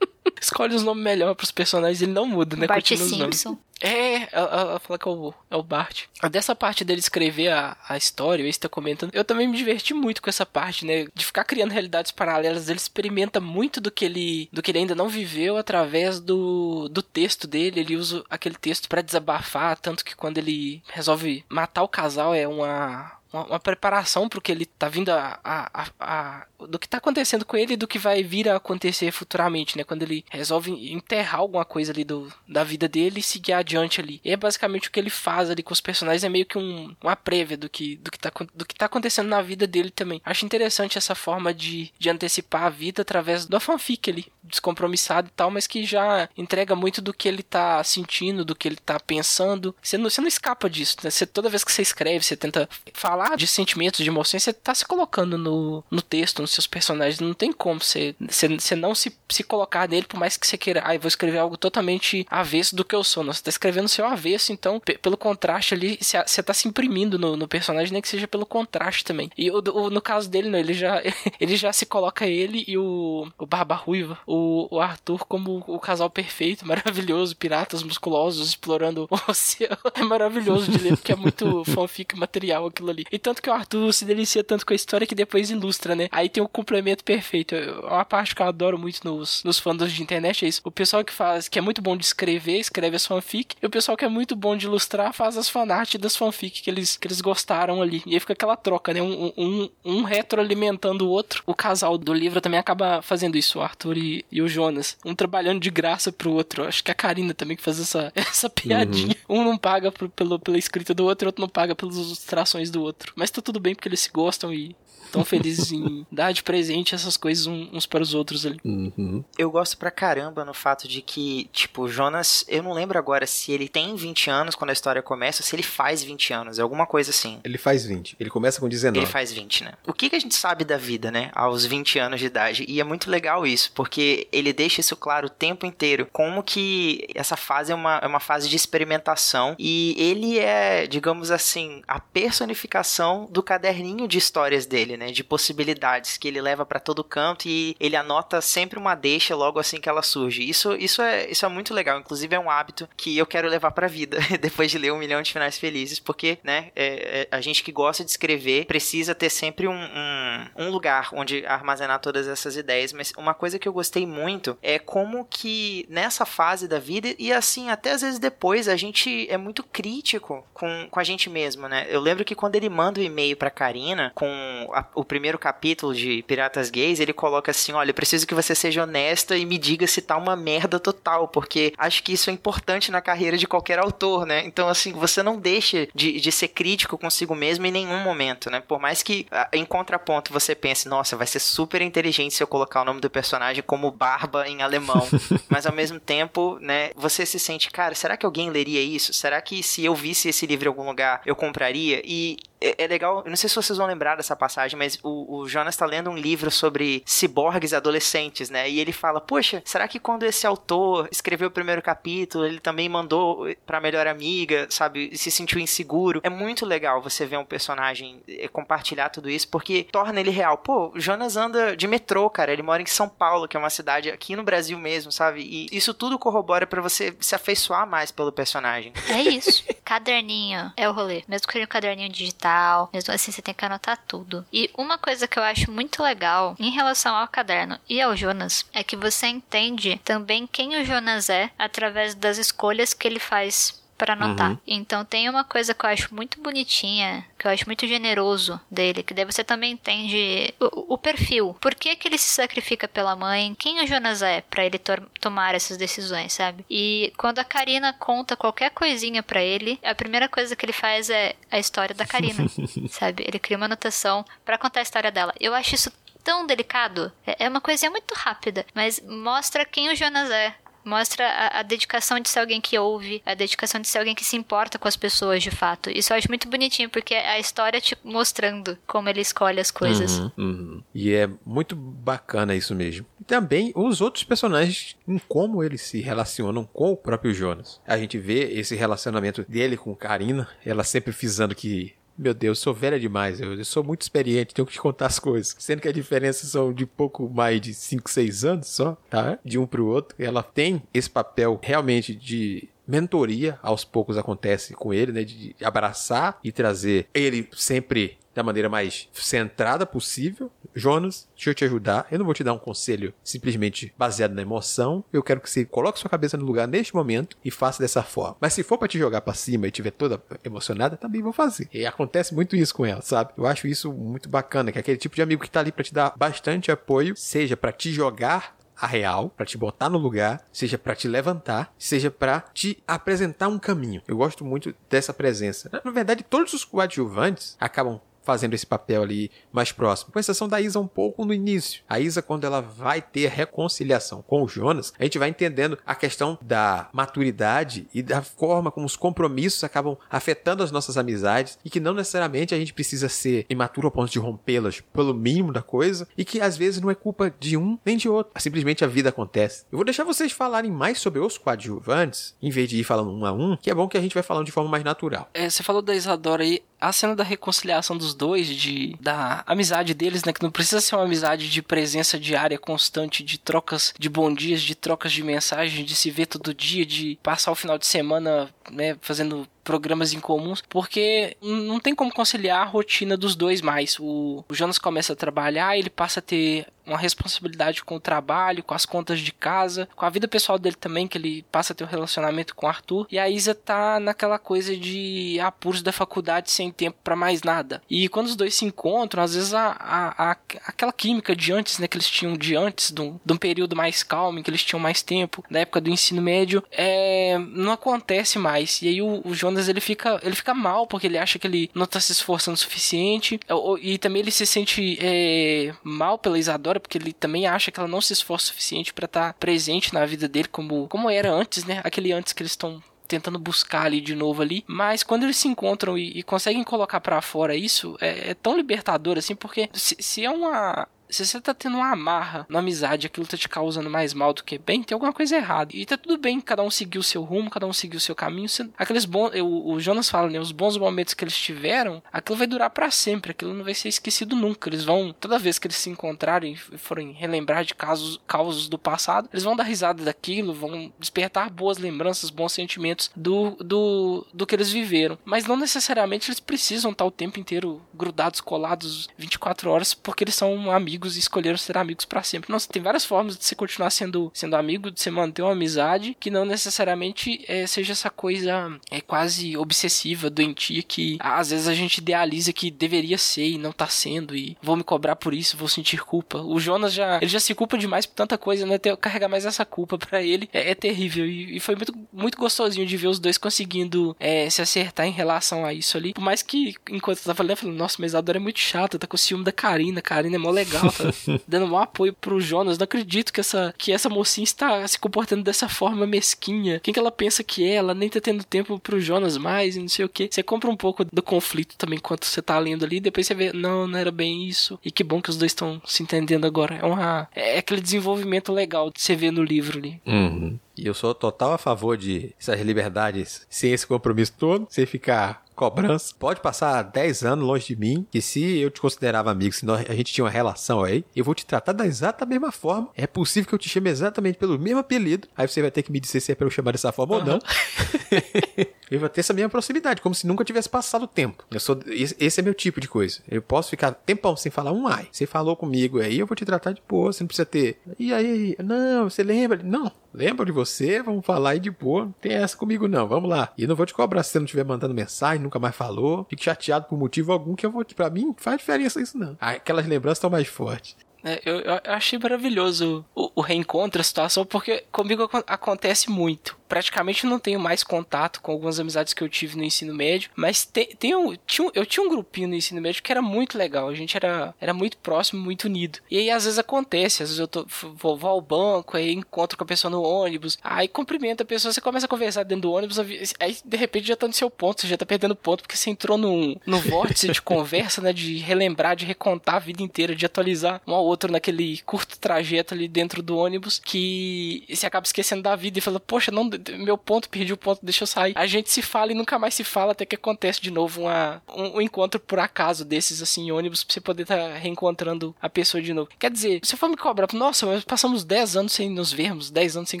[SPEAKER 2] Escolhe os nomes melhor pros personagens, ele não muda, né?
[SPEAKER 3] Bart Continua Simpson.
[SPEAKER 2] É, ela, ela, fala que é o, é o Bart. Dessa parte dele escrever a, a história, o tá comentando, eu também me diverti muito com essa parte, né? De ficar criando realidades paralelas. Ele experimenta muito do que ele, do que ele ainda não viveu através do, do texto dele. Ele usa aquele texto para desabafar, tanto que quando ele resolve matar o casal é uma uma, uma preparação para o que ele tá vindo a, a, a, a, do que tá acontecendo com ele e do que vai vir a acontecer futuramente, né? Quando ele resolve enterrar alguma coisa ali do, da vida dele e seguir adiante ali. E é basicamente o que ele faz ali com os personagens, é meio que um, uma prévia do que, do, que tá, do que tá acontecendo na vida dele também. Acho interessante essa forma de, de antecipar a vida através da fanfic ali, descompromissado e tal, mas que já entrega muito do que ele tá sentindo, do que ele tá pensando. Você não, você não escapa disso, né? Você, toda vez que você escreve, você tenta falar de sentimentos, de emoções, você tá se colocando no, no texto, nos seus personagens. Não tem como você, você, você não se, se colocar nele, por mais que você queira, ah, eu vou escrever algo totalmente avesso do que eu sou. Não, você tá escrevendo o seu avesso, então, pelo contraste ali, você, você tá se imprimindo no, no, personagem, nem que seja pelo contraste também. E o, o, no caso dele, não, ele já, ele já se coloca ele e o, o Barba Ruiva, o, o Arthur, como o casal perfeito, maravilhoso, piratas musculosos explorando o oceano. É maravilhoso de ler, porque é muito fanfic material aquilo ali. E tanto que o Arthur se delicia tanto com a história que depois ilustra, né? Aí tem o complemento perfeito. Uma parte que eu adoro muito nos, nos fandoms de internet é isso. O pessoal que faz, que é muito bom de escrever, escreve as fanfic, e o pessoal que é muito bom de ilustrar faz as fanart das fanfic que eles, que eles gostaram ali. E aí fica aquela troca, né? Um, um, um retroalimentando o outro. O casal do livro também acaba fazendo isso, o Arthur e, e o Jonas. Um trabalhando de graça pro outro. Acho que a Karina também que faz essa, essa piadinha. Uhum. Um não paga pro, pelo, pela escrita do outro, o outro não paga pelas ilustrações do outro outro. Mas tá tudo bem porque eles se gostam e tão felizes em dar de presente essas coisas uns para os outros ali.
[SPEAKER 4] Uhum. Eu gosto pra caramba no fato de que, tipo, Jonas, eu não lembro agora se ele tem 20 anos quando a história começa, ou se ele faz 20 anos, é alguma coisa assim.
[SPEAKER 1] Ele faz 20, ele começa com 19.
[SPEAKER 4] Ele faz 20, né? O que, que a gente sabe da vida, né, aos 20 anos de idade? E é muito legal isso, porque ele deixa isso claro o tempo inteiro, como que essa fase é uma, é uma fase de experimentação e ele é, digamos assim, a personificação do caderninho de histórias dele dele, né? De possibilidades que ele leva para todo canto e ele anota sempre uma deixa logo assim que ela surge. Isso, isso, é, isso é muito legal. Inclusive é um hábito que eu quero levar pra vida depois de ler Um Milhão de Finais Felizes, porque, né, é, é, a gente que gosta de escrever precisa ter sempre um, um, um lugar onde armazenar todas essas ideias. Mas uma coisa que eu gostei muito é como que nessa fase da vida, e assim, até às vezes depois, a gente é muito crítico com, com a gente mesmo, né? Eu lembro que quando ele manda o um e-mail pra Karina com a, o primeiro capítulo de Piratas Gays, ele coloca assim: olha, eu preciso que você seja honesta e me diga se tá uma merda total, porque acho que isso é importante na carreira de qualquer autor, né? Então, assim, você não deixa de, de ser crítico consigo mesmo em nenhum momento, né? Por mais que em contraponto você pense, nossa, vai ser super inteligente se eu colocar o nome do personagem como Barba em alemão, mas ao mesmo tempo, né, você se sente, cara, será que alguém leria isso? Será que se eu visse esse livro em algum lugar, eu compraria? E é, é, legal, eu não sei se vocês vão lembrar dessa passagem, mas o, o Jonas está lendo um livro sobre ciborgues adolescentes, né? E ele fala: Poxa, será que quando esse autor escreveu o primeiro capítulo, ele também mandou pra melhor amiga, sabe? E se sentiu inseguro? É muito legal você ver um personagem é, compartilhar tudo isso, porque torna ele real. Pô, o Jonas anda de metrô, cara. Ele mora em São Paulo, que é uma cidade aqui no Brasil mesmo, sabe? E isso tudo corrobora para você se afeiçoar mais pelo personagem.
[SPEAKER 3] É isso. caderninho é o rolê. Mesmo que seja um caderninho digital tal. Mesmo assim, você tem que anotar tudo. E uma coisa que eu acho muito legal em relação ao caderno e ao Jonas é que você entende também quem o Jonas é através das escolhas que ele faz para anotar. Uhum. Então tem uma coisa que eu acho muito bonitinha, que eu acho muito generoso dele, que daí você também entende o, o perfil. Por que, que ele se sacrifica pela mãe? Quem o Jonas é para ele to tomar essas decisões, sabe? E quando a Karina conta qualquer coisinha para ele, a primeira coisa que ele faz é a história da Karina, sabe? Ele cria uma anotação para contar a história dela. Eu acho isso tão delicado. É, é uma coisinha muito rápida, mas mostra quem o Jonas é. Mostra a, a, dedicação de ser alguém que ouve, a dedicação de ser alguém que se importa com as pessoas de fato. Isso eu acho muito bonitinho, porque é a história te mostrando como ele escolhe as coisas.
[SPEAKER 1] Uhum, uhum. E é muito bacana isso mesmo. Também os outros personagens, em como eles se relacionam com o próprio Jonas. A gente vê esse relacionamento dele com Karina, ela sempre frisando que meu Deus, sou velha demais, eu, sou muito experiente, tenho que te contar as coisas. Sendo que a diferença são de pouco mais de 5, 6 anos só, tá? De um pro outro. Ela tem esse papel realmente de mentoria, aos poucos acontece com ele, né? De abraçar e trazer ele sempre da maneira mais centrada possível. Jonas, deixa eu te ajudar. Eu não vou te dar um conselho simplesmente baseado na emoção. Eu quero que você coloque sua cabeça no lugar neste momento e faça dessa forma. Mas se for para te jogar para cima e tiver toda emocionada, também vou fazer. E acontece muito isso com ela, sabe? Eu acho isso muito bacana, que é aquele tipo de amigo que tá ali para te dar bastante apoio, seja para te jogar a real, para te botar no lugar, seja para te levantar, seja para te apresentar um caminho. Eu gosto muito dessa presença. Na verdade, todos os coadjuvantes acabam fazendo esse papel ali mais próximo. Com exceção da Isa um pouco no início. A Isa, quando ela vai ter reconciliação com o Jonas, a gente vai entendendo a questão da maturidade e da forma como os compromissos acabam afetando as nossas amizades e que não necessariamente a gente precisa ser imaturo ao ponto de rompê-las pelo mínimo da coisa e que às vezes não é culpa de um nem de outro. Simplesmente a vida acontece. Eu vou deixar vocês falarem mais sobre os coadjuvantes, em vez de ir falando um a um, que é bom que a gente vai falando de forma mais natural.
[SPEAKER 2] É, você falou da Isadora aí, a cena da reconciliação dos dois, de da amizade deles, né? Que não precisa ser uma amizade de presença diária constante, de trocas de bom dias, de trocas de mensagens, de se ver todo dia, de passar o final de semana, né, fazendo programas em comuns, porque não tem como conciliar a rotina dos dois mais. O, o Jonas começa a trabalhar, ele passa a ter uma responsabilidade com o trabalho, com as contas de casa, com a vida pessoal dele também, que ele passa a ter um relacionamento com o Arthur. E a Isa tá naquela coisa de apuros da faculdade sem tempo para mais nada. E quando os dois se encontram, às vezes a, a, a, aquela química de antes, né, que eles tinham de antes, de um, de um período mais calmo, em que eles tinham mais tempo, na época do ensino médio, é, não acontece mais. E aí o, o Jonas ele fica, ele fica mal porque ele acha que ele não tá se esforçando o suficiente. E também ele se sente é, mal pela Isadora porque ele também acha que ela não se esforça o suficiente para estar tá presente na vida dele como, como era antes, né? Aquele antes que eles estão tentando buscar ali de novo ali. Mas quando eles se encontram e, e conseguem colocar para fora isso, é, é, tão libertador assim, porque se, se é uma Se você tá tendo uma amarra na amizade, aquilo tá te causando mais mal do que bem, tem alguma coisa errada. E tá tudo bem cada um seguir o seu rumo, cada um seguir o seu caminho. Aqueles bons. O, o Jonas fala, né? Os bons momentos que eles tiveram, aquilo vai durar para sempre, aquilo não vai ser esquecido nunca. Eles vão, toda vez que eles se encontrarem e forem relembrar de casos, causos do passado, eles vão dar risada daquilo, vão despertar boas lembranças, bons sentimentos do, do, do que eles viveram. Mas não necessariamente eles precisam estar o tempo inteiro grudados, colados 24 horas, porque eles são amigos e escolheram ser amigos para sempre. Não, tem várias formas de você continuar sendo, sendo amigo, de você manter uma amizade que não necessariamente é, seja essa coisa é quase obsessiva, doentia que às vezes a gente idealiza que deveria ser e não tá sendo e vou me cobrar por isso, vou sentir culpa. O Jonas já ele já se culpa demais por tanta coisa, né? Ter, carregar mais essa culpa para ele é, é, terrível e, e, foi muito, muito gostosinho de ver os dois conseguindo é, se acertar em relação a isso ali. Por mais que enquanto eu tava falando, eu falei, nossa, mas a Dora é muito chata, tá com ciúme da Karina, Karina é mó legal, dando um apoio pro Jonas. Não acredito que essa, que essa mocinha está se comportando dessa forma mesquinha. Quem que ela pensa que é? Ela nem tá tendo tempo pro Jonas mais e não sei o que. Você compra um pouco do conflito também enquanto você tá lendo ali, depois você vê, não, não era bem isso. E que bom que os dois estão se entendendo agora. É uma. É aquele desenvolvimento legal de você ver no livro ali.
[SPEAKER 1] Uhum. E eu sou total a favor de essas liberdades sem esse compromisso todo, sem ficar cobrança. Pode passar 10 anos longe de mim, que se eu te considerava amigo, se nós, a gente tinha uma relação aí, eu vou te tratar da exata mesma forma. É possível que eu te chame exatamente pelo mesmo apelido. Aí você vai ter que me dizer se é pra eu chamar dessa forma uhum. ou não. eu vou ter essa mesma proximidade, como se nunca tivesse passado o tempo. Eu sou, esse é meu tipo de coisa. Eu posso ficar tempão sem falar um ai. Você falou comigo aí, eu vou te tratar de boa. Você não precisa ter. E aí? Não, você lembra? Não, lembro de você, vamos falar aí de boa. Não tem essa comigo não, vamos lá. E não vou te cobrar se você não estiver mandando mensagem, nunca mais falou. Fique chateado por motivo algum que eu vou. Pra mim, faz diferença isso não. Aquelas lembranças estão mais fortes.
[SPEAKER 2] É, eu, eu, achei maravilhoso o, o, reencontro, a situação, porque comigo acontece muito praticamente não tenho mais contato com algumas amizades que eu tive no ensino médio, mas te, tem um, tinha, eu tinha um grupinho no ensino médio que era muito legal, a gente era, era muito próximo, muito unido. E aí às vezes acontece, às vezes eu tô, vou, vou ao banco, aí encontro com a pessoa no ônibus, aí cumprimenta a pessoa, você começa a conversar dentro do ônibus, aí de repente já tá no seu ponto, você já tá perdendo ponto, porque você entrou num, no vórtice de conversa, né, de relembrar, de recontar a vida inteira, de atualizar um ao outro naquele curto trajeto ali dentro do ônibus, que você acaba esquecendo da vida e fala, poxa, não meu ponto, perdi o ponto, deixa eu sair. A gente se fala e nunca mais se fala até que acontece de novo uma, um, um encontro por acaso desses, assim, em ônibus, pra você poder estar tá reencontrando a pessoa de novo. Quer dizer, se for me cobrar, nossa, mas passamos 10 anos sem nos vermos, 10 anos sem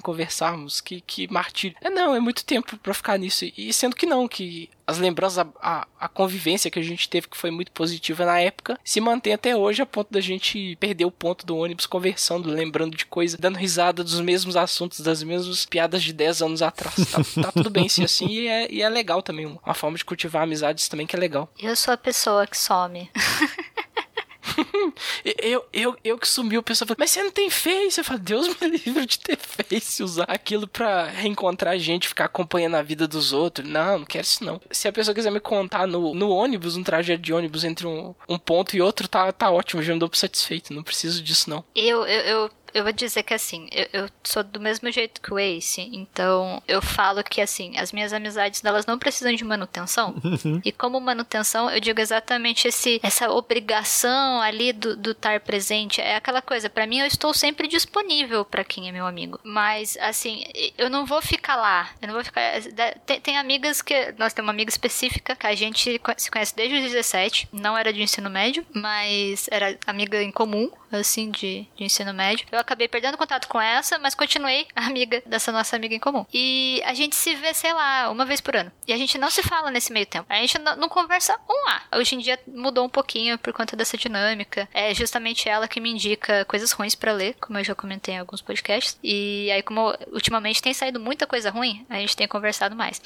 [SPEAKER 2] conversarmos, que, que martírio. É, não, é muito tempo para ficar nisso. E sendo que não, que as lembranças, a, a, a, convivência que a gente teve, que foi muito positiva na época, se mantém até hoje a ponto da gente perder o ponto do ônibus conversando, lembrando de coisa, dando risada dos mesmos assuntos, das mesmas piadas de 10 anos atrás. Tá, tá tudo bem sim assim e é, e é legal também. Uma forma de cultivar amizades também que é legal.
[SPEAKER 3] Eu sou a pessoa que some.
[SPEAKER 2] eu, eu, eu que sumiu, o pessoal fala, mas você não tem face? Eu falo, Deus me livre de ter face, usar aquilo pra reencontrar gente, ficar acompanhando a vida dos outros. Não, não quero isso não. Se a pessoa quiser me contar no, no ônibus, um trajeto de ônibus entre um, um ponto e outro, tá, tá ótimo, já me dou por satisfeito, não preciso disso não.
[SPEAKER 3] Eu, eu, eu eu vou dizer que assim, eu, eu, sou do mesmo jeito que o Ace, então eu falo que assim, as minhas amizades elas não precisam de manutenção. Uhum. e como manutenção, eu digo exatamente esse, essa obrigação ali do, do estar presente. É aquela coisa, para mim eu estou sempre disponível para quem é meu amigo. Mas assim, eu não vou ficar lá. Eu não vou ficar. Tem, tem amigas que. Nós temos uma amiga específica que a gente se conhece desde os 17, não era de ensino médio, mas era amiga em comum, assim, de, de ensino médio. Eu acabei perdendo contato com essa, mas continuei amiga dessa nossa amiga em comum. E a gente se vê, sei lá, uma vez por ano. E a gente não se fala nesse meio tempo. A gente não, não conversa um A. Hoje em dia mudou um pouquinho por conta dessa dinâmica. É justamente ela que me indica coisas ruins para ler, como eu já comentei em alguns podcasts. E aí, como ultimamente tem saído muita coisa ruim, a gente tem conversado mais.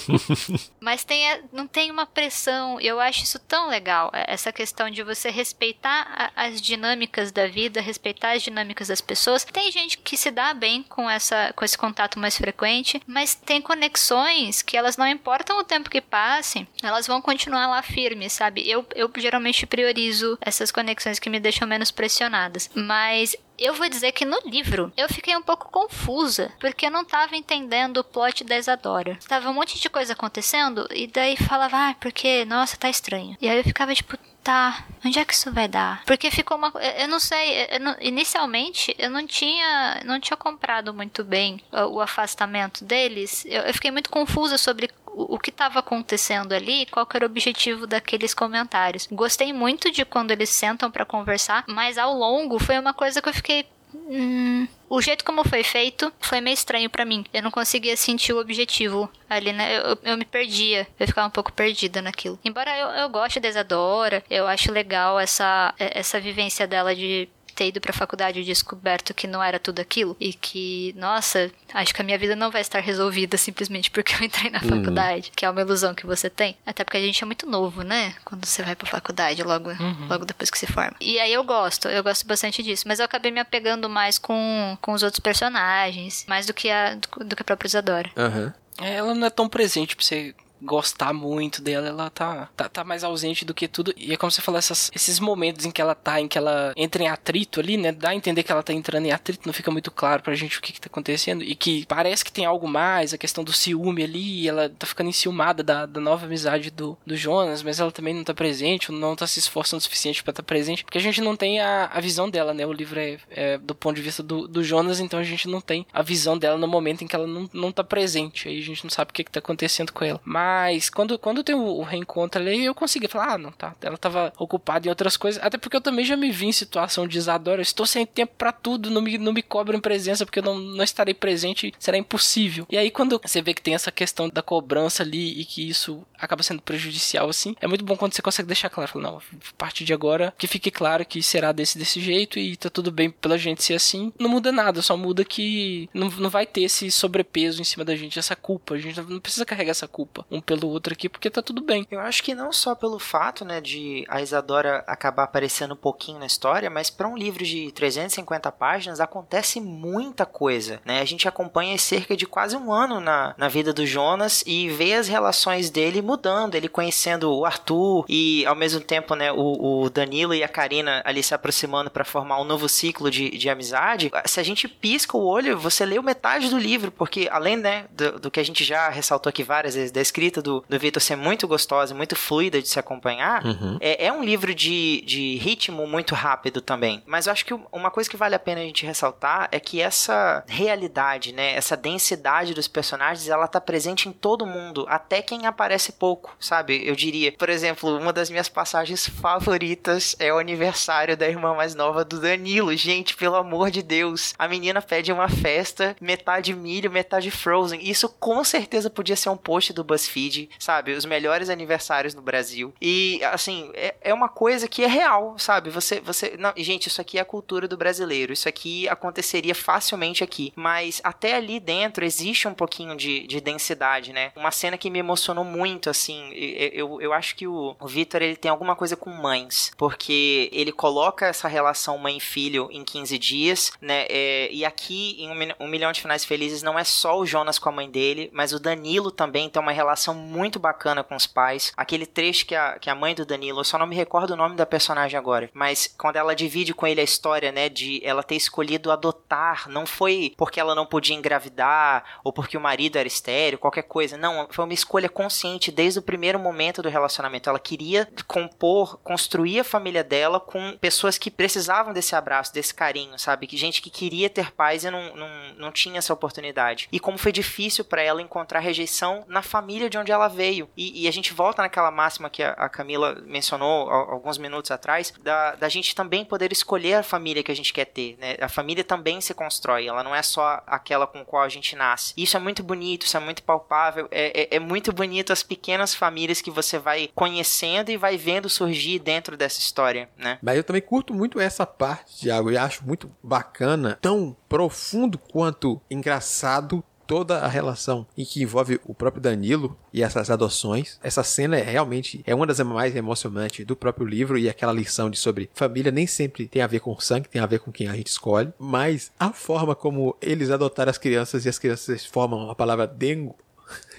[SPEAKER 3] mas tem, não tem uma pressão. Eu acho isso tão legal. Essa questão de você respeitar as dinâmicas da vida, respeitar as dinâmicas dinâmicas das pessoas. Tem gente que se dá bem com essa com esse contato mais frequente, mas tem conexões que elas não importam o tempo que passe, elas vão continuar lá firmes, sabe? Eu, eu geralmente priorizo essas conexões que me deixam menos pressionadas, mas eu vou dizer que no livro eu fiquei um pouco confusa, porque eu não tava entendendo o plot da Isadora. Tava um monte de coisa acontecendo, e daí falava, ah, porque, nossa, tá estranho. E aí eu ficava tipo, tá, onde é que isso vai dar? Porque ficou uma. Eu não sei, eu não, inicialmente eu não tinha, não tinha comprado muito bem o, o afastamento deles. Eu, eu, fiquei muito confusa sobre o, que estava acontecendo ali, qual era o objetivo daqueles comentários. Gostei muito de quando eles sentam para conversar, mas ao longo foi uma coisa que eu fiquei. Hum, o jeito como foi feito foi meio estranho para mim. Eu não conseguia sentir o objetivo ali, né? Eu, eu, me perdia. Eu ficava um pouco perdida naquilo. Embora eu, eu goste da Isadora, eu acho legal essa, essa vivência dela de ter ido pra faculdade e descoberto que não era tudo aquilo e que, nossa, acho que a minha vida não vai estar resolvida simplesmente porque eu entrei na uhum. faculdade, que é uma ilusão que você tem. Até porque a gente é muito novo, né? Quando você vai pra faculdade, logo, uhum. logo depois que se forma. E aí eu gosto, eu gosto bastante disso. Mas eu acabei me apegando mais com, com os outros personagens, mais do que a, do, do que a própria Isadora.
[SPEAKER 1] Uhum.
[SPEAKER 2] Ela não é tão presente pra você gostar muito dela, ela tá, tá, tá, mais ausente do que tudo. E é como você falou, essas, esses momentos em que ela tá, em que ela entra em atrito ali, né? Dá a entender que ela tá entrando em atrito, não fica muito claro pra gente o que que tá acontecendo. E que parece que tem algo mais, a questão do ciúme ali, ela tá ficando enciumada da, da nova amizade do, do Jonas, mas ela também não tá presente, não tá se esforçando o suficiente para estar tá presente, porque a gente não tem a, a visão dela, né? O livro é, é, do ponto de vista do, do Jonas, então a gente não tem a visão dela no momento em que ela não, não tá presente. Aí a gente não sabe o que que tá acontecendo com ela. Mas mas quando, quando tem o, o reencontro ali, eu consegui falar, ah, não, tá. Ela tava ocupada em outras coisas. Até porque eu também já me vi em situação de Isadora. Estou sem tempo para tudo, não me, não me cobrem presença, porque eu não, não estarei presente, será impossível. E aí, quando você vê que tem essa questão da cobrança ali e que isso acaba sendo prejudicial, assim, é muito bom quando você consegue deixar claro. Não, a partir de agora, que fique claro que será desse desse jeito e tá tudo bem pela gente ser assim. Não muda nada, só muda que não, não vai ter esse sobrepeso em cima da gente, essa culpa. A gente não precisa carregar essa culpa um pelo outro aqui, porque tá tudo bem.
[SPEAKER 4] Eu acho que não só pelo fato, né, de a Isadora acabar aparecendo um pouquinho na história, mas para um livro de 350 páginas acontece muita coisa, né? A gente acompanha cerca de quase um ano na, na vida do Jonas e vê as relações dele mudando, ele conhecendo o Arthur e ao mesmo tempo, né, o, o Danilo e a Karina ali se aproximando para formar um novo ciclo de, de amizade. Se a gente pisca o olho, você leu metade do livro, porque além, né, do, do que a gente já ressaltou aqui várias vezes, da escrita do, do Vitor ser muito gostosa, muito fluida de se acompanhar, uhum. é, é, um livro de, de ritmo muito rápido também. Mas eu acho que uma coisa que vale a pena a gente ressaltar é que essa realidade, né, essa densidade dos personagens, ela tá presente em todo mundo, até quem aparece pouco, sabe? Eu diria, por exemplo, uma das minhas passagens favoritas é o aniversário da irmã mais nova do Danilo. Gente, pelo amor de Deus, a menina pede uma festa, metade milho, metade Frozen. Isso com certeza podia ser um post do BuzzFeed, sabe? Os melhores aniversários no Brasil. E, assim, é, é uma coisa que é real, sabe? Você, você. Não, gente, isso aqui é a cultura do brasileiro. Isso aqui aconteceria facilmente aqui. Mas até ali dentro existe um pouquinho de, de densidade, né? Uma cena que me emocionou muito, assim. Eu, eu acho que o, o Victor ele tem alguma coisa com mães. Porque ele coloca essa relação mãe-filho em 15 dias, né? É, e aqui, em um, um Milhão de Finais Felizes, não é só o Jonas com a mãe dele, mas o Danilo também tem uma relação muito muito bacana com os pais. Aquele trecho que a, que a mãe do Danilo, eu só não me recordo o nome da personagem agora, mas quando ela divide com ele a história, né, de ela ter escolhido adotar, não foi porque ela não podia engravidar ou porque o marido era estéreo, qualquer coisa. Não, foi uma escolha consciente desde o primeiro momento do relacionamento. Ela queria compor, construir a família dela com pessoas que precisavam desse abraço, desse carinho, sabe? Que gente que queria ter paz e não, não, não tinha essa oportunidade. E como foi difícil para ela encontrar rejeição na família de onde ela veio. E, e, a gente volta naquela máxima que a, a Camila mencionou alguns minutos atrás, da, da gente também poder escolher a família que a gente quer ter, né? A família também se constrói, ela não é só aquela com a qual a gente nasce. Isso é muito bonito, isso é muito palpável, é, é, é muito bonito as pequenas famílias que você vai conhecendo e vai vendo surgir dentro dessa história, né?
[SPEAKER 1] Mas eu também curto muito essa parte, Thiago, e acho muito bacana, tão profundo quanto engraçado toda a relação em que envolve o próprio Danilo e essas adoções. Essa cena é realmente é uma das mais emocionantes do próprio livro e aquela lição de sobre família nem sempre tem a ver com sangue, tem a ver com quem a gente escolhe, mas a forma como eles adotaram as crianças e as crianças formam a palavra dengo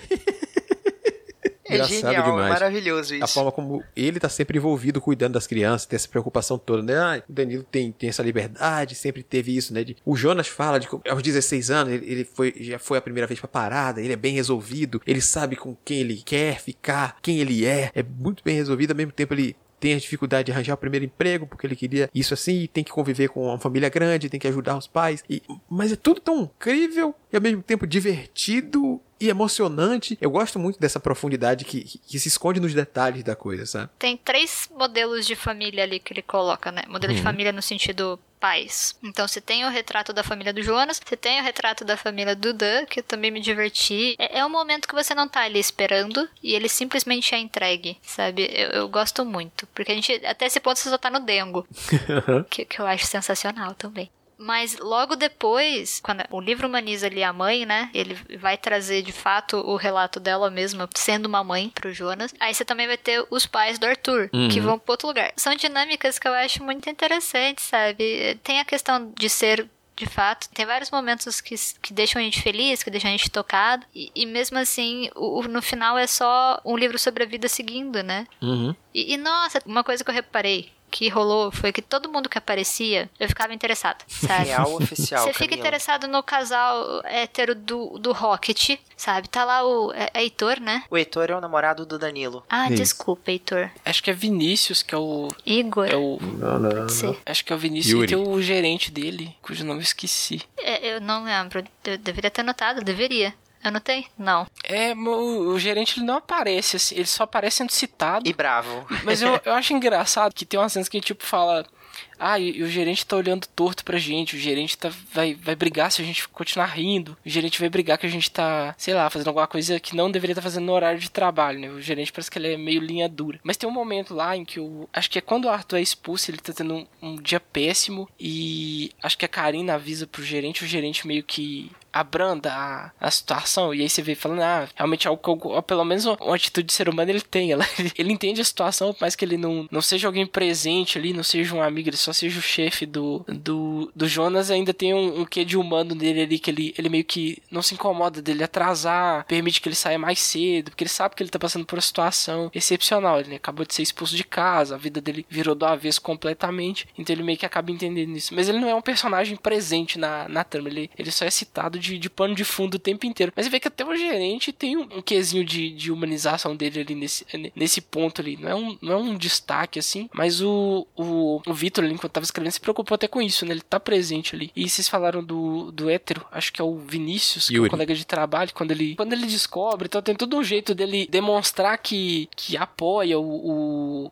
[SPEAKER 4] É genial, demais. maravilhoso isso.
[SPEAKER 1] A forma como ele tá sempre envolvido cuidando das crianças, tem essa preocupação toda, né? Ah, o Danilo tem, tem essa liberdade, sempre teve isso, né? De, o Jonas fala de que aos 16 anos ele, ele foi, já foi a primeira vez pra parada, ele é bem resolvido, ele sabe com quem ele quer ficar, quem ele é, é muito bem resolvido, ao mesmo tempo ele tem a dificuldade de arranjar o primeiro emprego porque ele queria isso assim, tem que conviver com uma família grande, tem que ajudar os pais. E, mas é tudo tão incrível e ao mesmo tempo divertido e emocionante. Eu gosto muito dessa profundidade que, que, se esconde nos detalhes da coisa, sabe?
[SPEAKER 3] Tem três modelos de família ali que ele coloca, né? Modelo uhum. de família no sentido pais. Então você tem o retrato da família do Jonas, você tem o retrato da família do Dan, que eu também me diverti. É, é um momento que você não tá ali esperando e ele simplesmente é entregue, sabe? Eu, eu gosto muito. Porque a gente, até esse ponto, você só tá no dengo. que, que eu acho sensacional também. Mas logo depois, quando o livro humaniza ali a mãe, né? Ele vai trazer de fato o relato dela mesma sendo uma mãe pro Jonas. Aí você também vai ter os pais do Arthur, uhum. que vão pro outro lugar. São dinâmicas que eu acho muito interessantes, sabe? Tem a questão de ser de fato. Tem vários momentos que, que deixam a gente feliz, que deixam a gente tocado. E, e mesmo assim, o, no final é só um livro sobre a vida seguindo, né?
[SPEAKER 1] Uhum.
[SPEAKER 3] E, e, nossa, uma coisa que eu reparei que rolou foi que todo mundo que aparecia, eu ficava interessada, sabe?
[SPEAKER 4] Real oficial.
[SPEAKER 3] Você fica interessado no casal hétero do, do Rocket, sabe? Tá lá o é, é Heitor, né?
[SPEAKER 4] O Heitor é o namorado do Danilo.
[SPEAKER 3] Ah, Isso. desculpa, Heitor.
[SPEAKER 2] Acho que é Vinícius, que é o.
[SPEAKER 3] Igor.
[SPEAKER 2] É o.
[SPEAKER 1] Não, não, não.
[SPEAKER 2] Acho que é o Vinícius Yuri. e tem o gerente dele, cujo nome eu esqueci.
[SPEAKER 3] É, eu não lembro. Eu deveria ter notado, deveria. Anotei? Não.
[SPEAKER 2] É, o, o, gerente ele não aparece, assim, ele só aparece sendo citado.
[SPEAKER 4] E bravo.
[SPEAKER 2] Mas eu, eu acho engraçado que tem umas cenas que tipo fala. Ah, e, e, o gerente tá olhando torto pra gente, o gerente tá, vai, vai brigar se a gente continuar rindo, o gerente vai brigar que a gente tá, sei lá, fazendo alguma coisa que não deveria estar tá fazendo no horário de trabalho, né? O gerente parece que ele é meio linha dura. Mas tem um momento lá em que o. Acho que é quando o Arthur é expulso, ele tá tendo um, um dia péssimo e acho que a Karina avisa pro gerente, o gerente meio que abranda a, a situação. E aí você vê falando, ah, realmente algo, algo pelo menos uma, atitude de ser humano ele tem. Ela, ele, entende a situação, mas que ele não, não seja alguém presente ali, não seja um amigo, ele só seja o chefe do, do, do Jonas, ainda tem um, um quê de humano nele ali, que ele, ele meio que não se incomoda dele atrasar, permite que ele saia mais cedo, porque ele sabe que ele tá passando por uma situação excepcional. Ele acabou de ser expulso de casa, a vida dele virou do avesso completamente, então ele meio que acaba entendendo isso. Mas ele não é um personagem presente na, na trama, ele, ele só é citado de, de pano de fundo o tempo inteiro. Mas você vê que até o gerente tem um, um quesinho de, de humanização dele ali nesse, nesse ponto ali. Não é um, não é um destaque assim, mas o, o, o Vitor, enquanto tava escrevendo, se preocupou até com isso, né? Ele tá presente ali. E vocês falaram do, do hétero, acho que é o Vinícius, que é um colega de trabalho, quando ele, quando ele descobre, então tem todo um jeito dele demonstrar que, que apoia o, o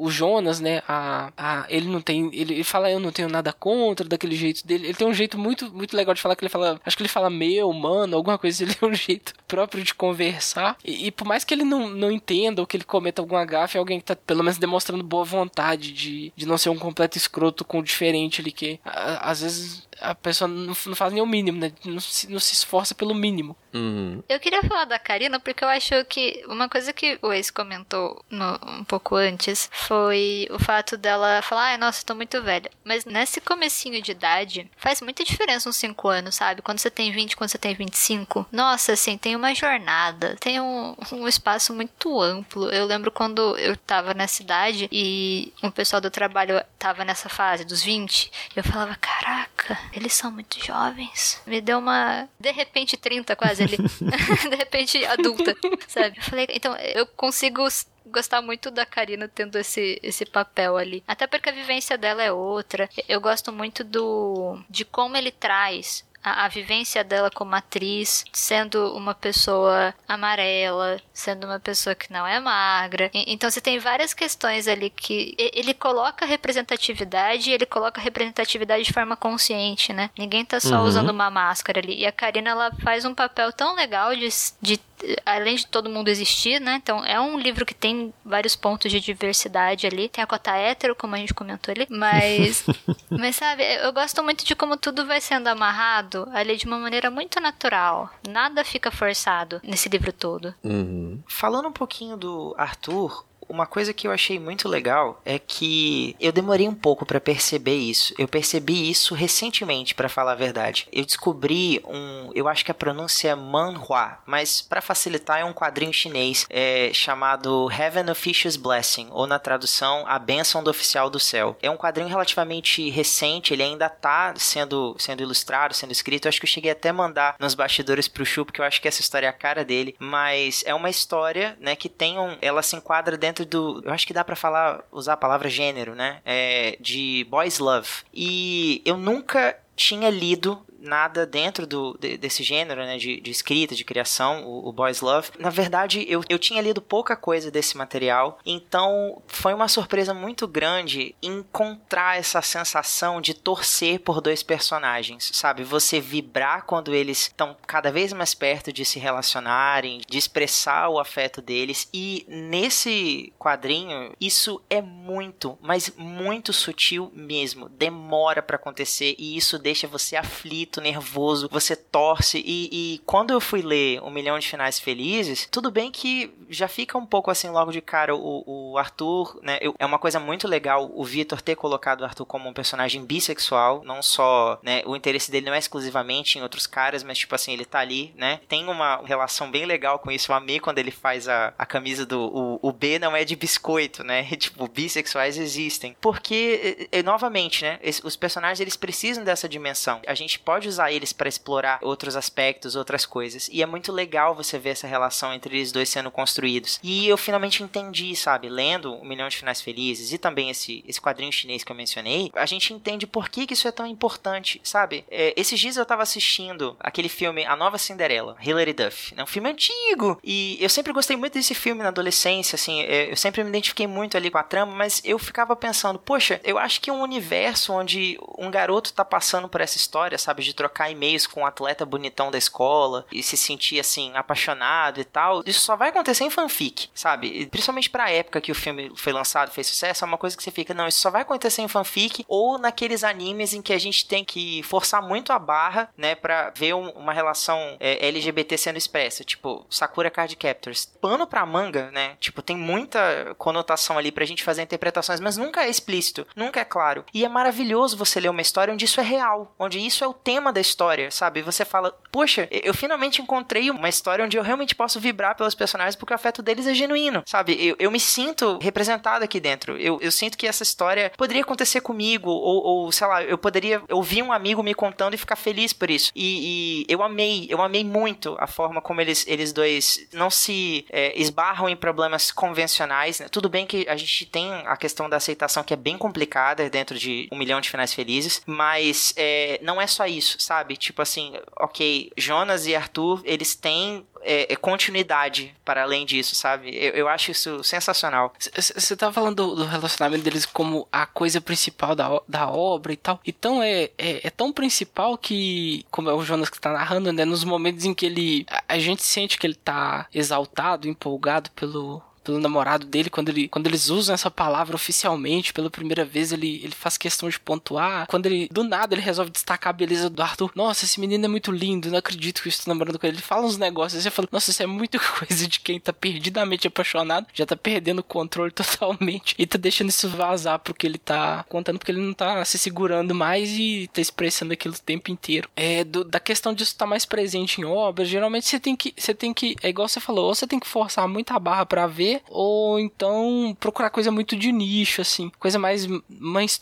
[SPEAKER 2] o Jonas, né, a, a, ele não tem, ele, ele, fala eu não tenho nada contra daquele jeito dele. Ele tem um jeito muito muito legal de falar que ele fala, acho que ele fala meu, mano, alguma coisa, ele tem um jeito próprio de conversar. E, e por mais que ele não, não entenda ou que ele cometa alguma gafe, é alguém que tá pelo menos demonstrando boa vontade de, de não ser um completo escroto com o diferente ali que a, às vezes a pessoa não, não faz nem o mínimo, né? Não se, não se esforça pelo mínimo.
[SPEAKER 1] Uhum.
[SPEAKER 3] Eu queria falar da Karina porque eu acho que uma coisa que o ex comentou no, um pouco antes foi o fato dela falar, ai, nossa, tô muito velha. Mas nesse comecinho de idade, faz muita diferença uns 5 anos, sabe? Quando você tem 20, quando você tem 25. Nossa, assim, tem uma jornada, tem um, um espaço muito amplo. Eu lembro quando eu tava nessa idade e um pessoal do trabalho tava nessa fase dos 20, eu falava, caraca, eles são muito jovens. Me deu uma. De repente, 30 quase ali. de repente, adulta, sabe? Eu falei, então, eu consigo gostar muito da Karina tendo esse, esse papel ali. Até porque a vivência dela é outra. Eu gosto muito do de como ele traz a, a, vivência dela como atriz, sendo uma pessoa amarela, sendo uma pessoa que não é magra. E, então você tem várias questões ali que ele coloca representatividade e ele coloca representatividade de forma consciente, né? Ninguém tá só uhum. usando uma máscara ali. E a Karina ela faz um papel tão legal de, de além de todo mundo existir, né? Então é um livro que tem vários pontos de diversidade ali. Tem a cota hétero, como a gente comentou ali, mas mas sabe, eu gosto muito de como tudo vai sendo amarrado ali de uma maneira muito natural. Nada fica forçado nesse livro todo.
[SPEAKER 1] Uhum.
[SPEAKER 4] Falando um pouquinho do Arthur, uma coisa que eu achei muito legal é que eu demorei um pouco para perceber isso. Eu percebi isso recentemente, para falar a verdade. Eu descobri um, eu acho que a pronúncia é manhua, mas para facilitar é um quadrinho chinês é, chamado Heaven Officious Blessing, ou na tradução A Bênção do Oficial do Céu. É um quadrinho relativamente recente, ele ainda tá sendo, sendo ilustrado, sendo escrito. Eu acho que eu cheguei até a mandar nos bastidores pro Chu, porque eu acho que essa história é a cara dele, mas é uma história, né, que tem um, ela se enquadra dentro dentro do. Eu acho que dá para falar, usar a palavra gênero, né? É, de Boys Love. E eu nunca tinha lido nada dentro do, de, desse gênero, né, de, de, escrita, de criação, o, o Boys Love. Na verdade, eu, eu tinha lido pouca coisa desse material, então foi uma surpresa muito grande encontrar essa sensação de torcer por dois personagens, sabe? Você vibrar quando eles estão cada vez mais perto de se relacionarem, de expressar o afeto deles, e nesse quadrinho, isso é muito, mas muito sutil mesmo. Demora para acontecer e isso deixa você aflito aflito, nervoso, você torce. E, e, quando eu fui ler Um Milhão de Finais Felizes, tudo bem que já fica um pouco assim logo de cara o, o Arthur, né? Eu, é uma coisa muito legal o Victor ter colocado o Arthur como um personagem bissexual, não só, né? O interesse dele não é exclusivamente em outros caras, mas tipo assim, ele tá ali, né? Tem uma relação bem legal com isso. Eu amei quando ele faz a, a camisa do. O, o B não é de biscoito, né? tipo, bissexuais existem. Porque, e, e, novamente, né? os personagens eles precisam dessa dimensão. A gente pode usar eles para explorar outros aspectos, outras coisas. E é muito legal você ver essa relação entre eles dois sendo construídos. E eu finalmente entendi, sabe, lendo Um Milhão de Finais Felizes e também esse, esse quadrinho chinês que eu mencionei, a gente entende por que, que isso é tão importante, sabe? É, esses dias eu tava assistindo aquele filme A Nova Cinderela, Hilary Duff. É um filme antigo. E eu sempre gostei muito desse filme na adolescência, assim, é, eu sempre me identifiquei muito ali com a trama, mas eu ficava pensando, poxa, eu acho que um universo onde um garoto tá passando por essa história, sabe, de trocar e-mails com um atleta bonitão da escola e se sentir assim apaixonado e tal, isso só vai acontecer em fanfic, sabe? Principalmente pra época que o filme foi lançado, fez sucesso, é uma coisa que você fica, não, isso só vai acontecer em fanfic ou naqueles animes em que a gente tem que forçar muito a barra, né, pra ver um, uma relação é, LGBT sendo expressa, tipo Sakura Card Captors. Pano pra manga, né? Tipo, tem muita conotação ali pra gente fazer interpretações, mas nunca é explícito, nunca é claro. E é maravilhoso você ler uma história onde isso é real, onde isso é o tema da história, sabe? Você fala, poxa, eu finalmente encontrei uma história onde eu realmente posso vibrar pelos personagens porque o afeto deles é genuíno, sabe? Eu, eu me sinto representado aqui dentro. Eu, eu sinto que essa história poderia acontecer comigo, ou, ou sei lá, eu poderia ouvir um amigo me contando e ficar feliz por isso. E, e eu amei, eu amei muito a forma como eles, eles dois não se é, esbarram em problemas convencionais. Né? Tudo bem que a gente tem a questão da aceitação que é bem complicada dentro de um milhão de finais felizes, mas é, não é só isso isso, sabe? Tipo assim, ok, Jonas e Arthur, eles têm é, é, continuidade para além disso, sabe? Eu, eu acho isso sensacional.
[SPEAKER 2] Você tá falando do, do, relacionamento deles como a coisa principal da, da obra e tal. Então é, é, é, tão principal que, como é o Jonas que tá narrando, né? Nos momentos em que ele. A, a gente sente que ele tá exaltado, empolgado pelo, pelo namorado dele, quando, ele, quando eles usam essa palavra oficialmente pela primeira vez, ele, ele faz questão de pontuar. Quando ele, do nada, ele resolve destacar a beleza do Arthur. Nossa, esse menino é muito lindo, não acredito que eu estou namorando com ele. Ele fala uns negócios e você fala, nossa, isso é muito coisa de quem tá perdidamente apaixonado, já tá perdendo o controle totalmente e tá deixando isso vazar porque ele tá contando porque ele não tá se segurando mais e tá expressando aquilo o tempo inteiro. É, do, da questão disso tá mais presente em obras, geralmente você tem que, você tem que, é igual você falou, ou você tem que forçar muito a barra para ver, ou então procurar coisa muito de nicho, assim, coisa mais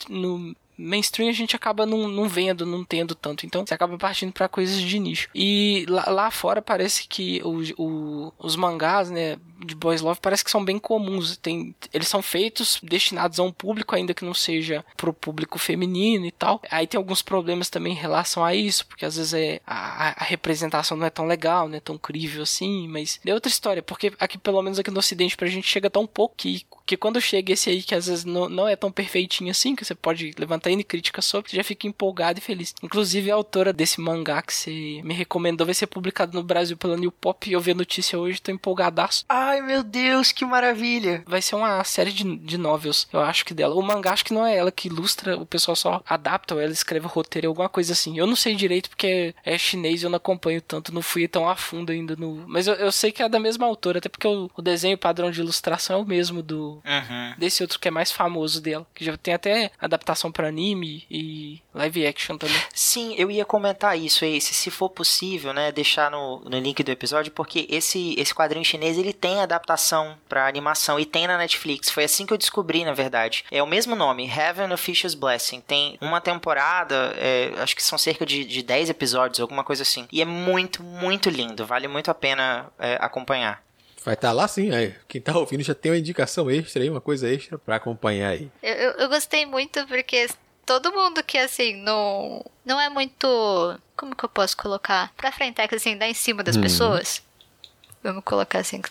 [SPEAKER 2] no mainstream a gente acaba não, não vendo, não tendo tanto. Então você acaba partindo para coisas de nicho. E lá, lá fora parece que o, o, os mangás, né, de Boys Love parece que são bem comuns. Tem, eles são feitos destinados a um público, ainda que não seja pro público feminino e tal. Aí tem alguns problemas também em relação a isso, porque às vezes é, a, a representação não é tão legal, não é tão crível assim, mas é outra história, porque aqui, pelo menos aqui no Ocidente, pra gente chega tão pouco que, que quando chega esse aí que às vezes não, não é tão perfeitinho assim, que você pode levantar N críticas sobre, já fica empolgado e feliz. Inclusive, a autora desse mangá que você me recomendou vai ser publicado no Brasil pela New Pop e eu vi a notícia hoje, tô empolgadaço.
[SPEAKER 4] Ai, meu Deus, que maravilha!
[SPEAKER 2] Vai ser uma série de, de novels, eu acho que dela. O mangá acho que não é ela que ilustra, o pessoal só adapta ou ela escreve roteiro, alguma coisa assim. Eu não sei direito porque é chinês e eu não acompanho tanto, não fui tão a fundo ainda no. Mas eu, eu sei que é da mesma autora, até porque o, o desenho padrão de ilustração é o mesmo do. Uhum. Desse outro que é mais famoso dela, que já tem até adaptação para anime e live action também.
[SPEAKER 4] Sim, eu ia comentar isso, esse, se for possível, né, deixar no, no link do episódio, porque esse, esse quadrinho chinês ele tem adaptação para animação e tem na Netflix. Foi assim que eu descobri, na verdade. É o mesmo nome, Heaven of Fisher's Blessing. Tem uma temporada, é, acho que são cerca de, de 10 episódios, alguma coisa assim. E é muito, muito lindo. Vale muito a pena é, acompanhar.
[SPEAKER 1] Vai estar tá lá sim, aí. Quem tá ouvindo já tem uma indicação extra aí, uma coisa extra para acompanhar aí.
[SPEAKER 3] Eu, eu, eu gostei muito porque todo mundo que, assim, não, não é muito. Como que eu posso colocar? Pra frente, assim, dá em cima das uhum. pessoas. Vamos colocar assim.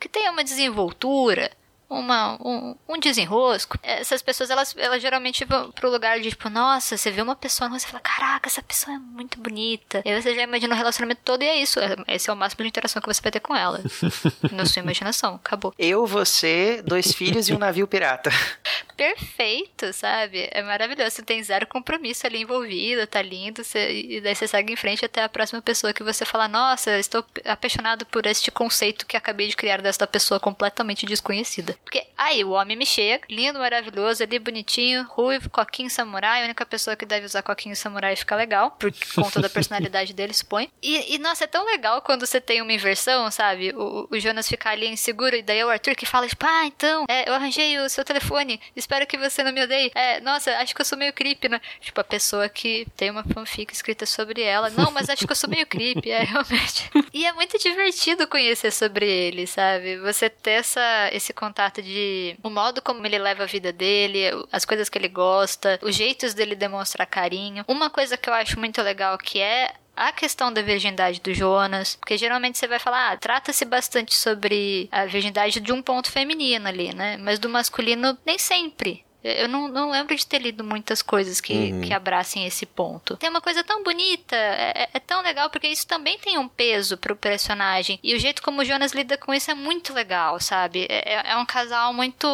[SPEAKER 3] Que tenha uma desenvoltura uma, um, um desenrosco, essas pessoas, elas, elas geralmente vão pro lugar de, tipo, nossa, você vê uma pessoa, você fala, caraca, essa pessoa é muito bonita. E aí você já imagina o relacionamento todo e é isso. É, esse é o máximo de interação que você vai ter com ela. na sua imaginação. Acabou.
[SPEAKER 4] Eu, você, dois filhos e um navio pirata.
[SPEAKER 3] Perfeito, sabe? É maravilhoso. Você tem zero compromisso ali envolvido, tá lindo. Você, e daí você segue em frente até a próxima pessoa que você fala, nossa, estou apaixonado por este conceito que acabei de criar desta pessoa completamente desconhecida. Porque aí o homem me chega, lindo, maravilhoso, ali bonitinho, ruivo, coquinho samurai, a única pessoa que deve usar coquinho samurai fica legal, por conta da personalidade dele, supõe. E, e, nossa, é tão legal quando você tem uma inversão, sabe? O, o Jonas fica ali inseguro, e daí é o Arthur que fala, tipo, ah, então, é, eu arranjei o seu telefone, espero que você não me odeie. É, nossa, acho que eu sou meio creepy, né? Tipo, a pessoa que tem uma fanfic escrita sobre ela. Não, mas acho que eu sou meio creepy, é, realmente. E é muito divertido conhecer sobre ele, sabe? Você ter essa, esse contato de o modo como ele leva a vida dele, as coisas que ele gosta, os jeitos dele demonstrar carinho. Uma coisa que eu acho muito legal que é a questão da virgindade do Jonas, porque geralmente você vai falar, ah, trata-se bastante sobre a virgindade de um ponto feminino ali, né? Mas do masculino nem sempre. Eu não, não lembro de ter lido muitas coisas que, uhum. que abracem esse ponto. Tem uma coisa tão bonita, é, é, é, tão legal, porque isso também tem um peso pro personagem. E o jeito como o Jonas lida com isso é muito legal, sabe? É, é, é um casal muito,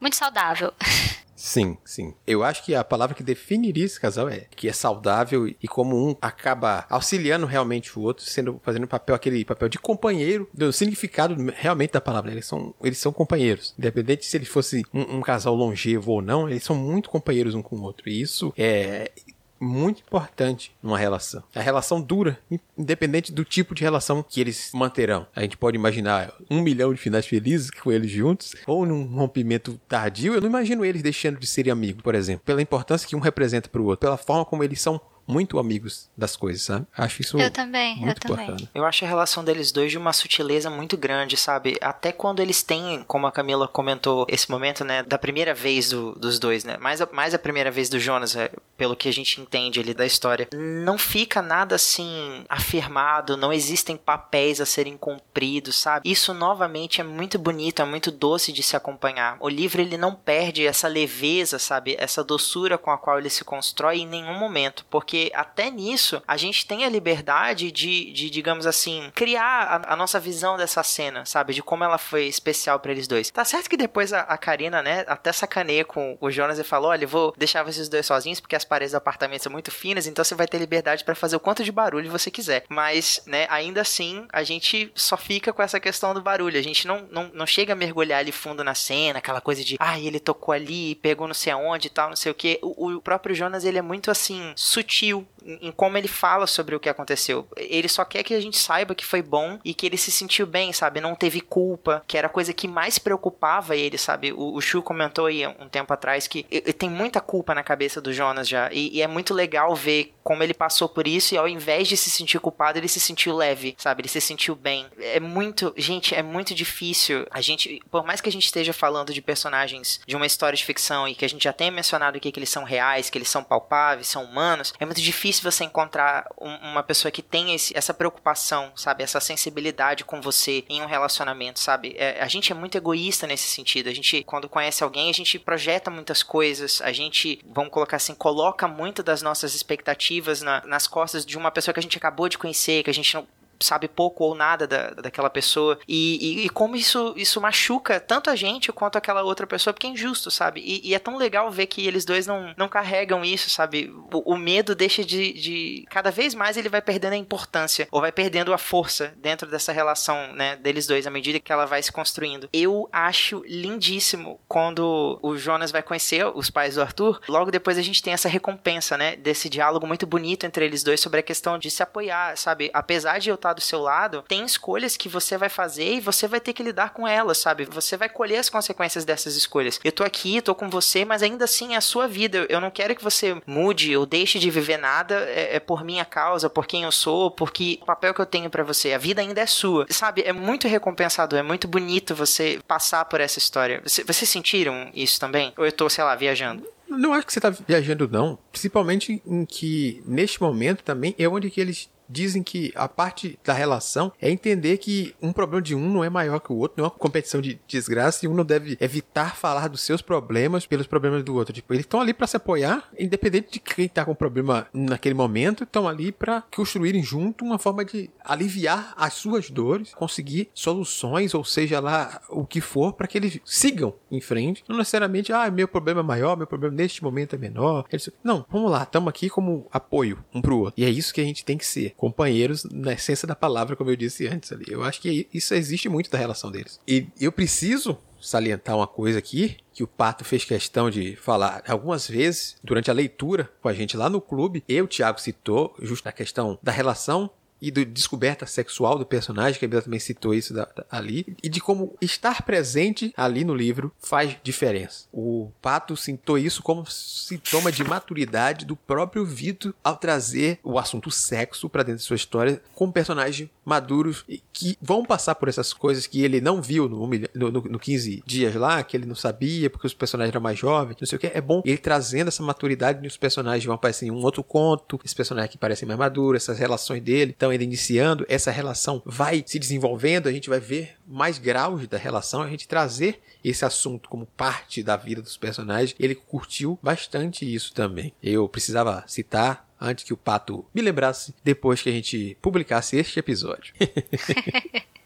[SPEAKER 3] muito saudável.
[SPEAKER 1] Sim, sim. Eu acho que a palavra que definiria esse casal é que é saudável e como um acaba auxiliando realmente o outro, sendo fazendo papel aquele papel de companheiro, do significado realmente da palavra. Eles são eles são companheiros, independente se ele fosse um, um casal longevo ou não, eles são muito companheiros um com o outro. E isso é muito importante numa relação. A relação dura, independente do tipo de relação que eles manterão. A gente pode imaginar um milhão de finais felizes com eles juntos, ou num rompimento tardio. Eu não imagino eles deixando de serem amigos, por exemplo, pela importância que um representa para o outro, pela forma como eles são muito amigos das coisas, sabe? Acho isso
[SPEAKER 3] eu também,
[SPEAKER 1] muito
[SPEAKER 3] eu bacana.
[SPEAKER 1] Também.
[SPEAKER 4] Eu acho a relação deles dois de uma sutileza muito grande, sabe? Até quando eles têm, como a Camila comentou, esse momento, né, da primeira vez do, dos dois, né? Mais a, mais a primeira vez do Jonas, é, pelo que a gente entende ali da história. Não fica nada assim afirmado, não existem papéis a serem cumpridos, sabe? Isso novamente é muito bonito, é muito doce de se acompanhar. O livro ele não perde essa leveza, sabe? Essa doçura com a qual ele se constrói em nenhum momento, porque porque até nisso a gente tem a liberdade de, de digamos assim, criar a, a, nossa visão dessa cena, sabe? De como ela foi especial para eles dois. Tá certo que depois a, a Karina, né, até sacaneia com o Jonas e falou: olha, vou deixar vocês dois sozinhos porque as paredes do apartamento são muito finas, então você vai ter liberdade para fazer o quanto de barulho você quiser. Mas, né, ainda assim, a gente só fica com essa questão do barulho. A gente não, não, não chega a mergulhar ali fundo na cena, aquela coisa de, ah, ele tocou ali, pegou não sei aonde e tal, não sei o que. O, o próprio Jonas, ele é muito assim, sutil sutil em como ele fala sobre o que aconteceu. Ele só quer que a gente saiba que foi bom e que ele se sentiu bem, sabe? Não teve culpa, que era a coisa que mais preocupava ele, sabe? O, Shu comentou aí um tempo atrás que tem muita culpa na cabeça do Jonas já. E, e, é muito legal ver como ele passou por isso e ao invés de se sentir culpado, ele se sentiu leve, sabe? Ele se sentiu bem. É muito. Gente, é muito difícil. A gente. Por mais que a gente esteja falando de personagens de uma história de ficção e que a gente já tenha mencionado aqui que eles são reais, que eles são palpáveis, são humanos, é muito difícil difícil você encontrar um, uma pessoa que tenha esse, essa preocupação, sabe? Essa sensibilidade com você em um relacionamento, sabe? É, a gente é muito egoísta nesse sentido. A gente, quando conhece alguém, a gente projeta muitas coisas, a gente, vamos colocar assim, coloca muito das nossas expectativas na, nas costas de uma pessoa que a gente acabou de conhecer, que a gente não sabe pouco ou nada da, daquela pessoa. E, e, e, como isso, isso machuca tanto a gente quanto aquela outra pessoa, porque é injusto, sabe? E, e é tão legal ver que eles dois não, não carregam isso, sabe? O, o medo deixa de, de. Cada vez mais ele vai perdendo a importância, ou vai perdendo a força dentro dessa relação, né, deles dois, à medida que ela vai se construindo. Eu acho lindíssimo quando o Jonas vai conhecer os pais do Arthur. Logo depois a gente tem essa recompensa, né? Desse diálogo muito bonito entre eles dois sobre a questão de se apoiar, sabe? Apesar de eu estar estar do seu lado, tem escolhas que você vai fazer e você vai ter que lidar com elas, sabe? Você vai colher as consequências dessas escolhas. Eu tô aqui, tô com você, mas ainda assim é a sua vida. Eu não quero que você mude ou deixe de viver nada é, é por minha causa, por quem eu sou, porque o papel que eu tenho para você. A vida ainda é sua. Sabe? É muito recompensador, é muito bonito você passar por essa história. Vocês sentiram isso também? Ou eu tô, sei lá, viajando?
[SPEAKER 1] Não acho que você tá viajando, não. Principalmente em que, neste momento também, é onde que eles dizem que a parte da relação é entender que um problema de um não é maior que o outro, não é uma competição de desgraça e um não deve evitar falar dos seus problemas pelos problemas do outro. Tipo, eles estão ali para se apoiar, independente de quem tá com problema naquele momento, estão ali para construírem junto uma forma de aliviar as suas dores, conseguir soluções, ou seja lá o que for, para que eles sigam em frente. Não necessariamente, ah, meu problema é maior, meu problema neste momento é menor. Não, vamos lá, estamos aqui como apoio um pro outro. E é isso que a gente tem que ser companheiros na essência da palavra, como eu disse antes ali. Eu acho que isso existe muito da relação deles. E eu preciso salientar uma coisa aqui que o Pato fez questão de falar algumas vezes durante a leitura com a gente lá no clube. Eu, Thiago, citou justo a questão da relação e do descoberta sexual do personagem, que a Bia também citou isso da, da, ali, e de como estar presente ali no livro faz diferença. O Pato citou isso como sintoma de maturidade do próprio Vito ao trazer o assunto sexo para dentro de sua história com personagens maduros que vão passar por essas coisas que ele não viu no, no, no, no 15 dias lá, que ele não sabia porque os personagens eram mais jovens, não sei o que. É bom ele trazendo essa maturidade nos personagens vão aparecer em um outro conto, esses personagens que parecem mais maduros, essas relações dele. Então, ainda iniciando, essa relação vai se desenvolvendo, a gente vai ver mais graus da relação, a gente trazer esse assunto como parte da vida dos personagens. Ele curtiu bastante isso também. Eu precisava citar antes que o Pato me lembrasse depois que a gente publicasse este episódio.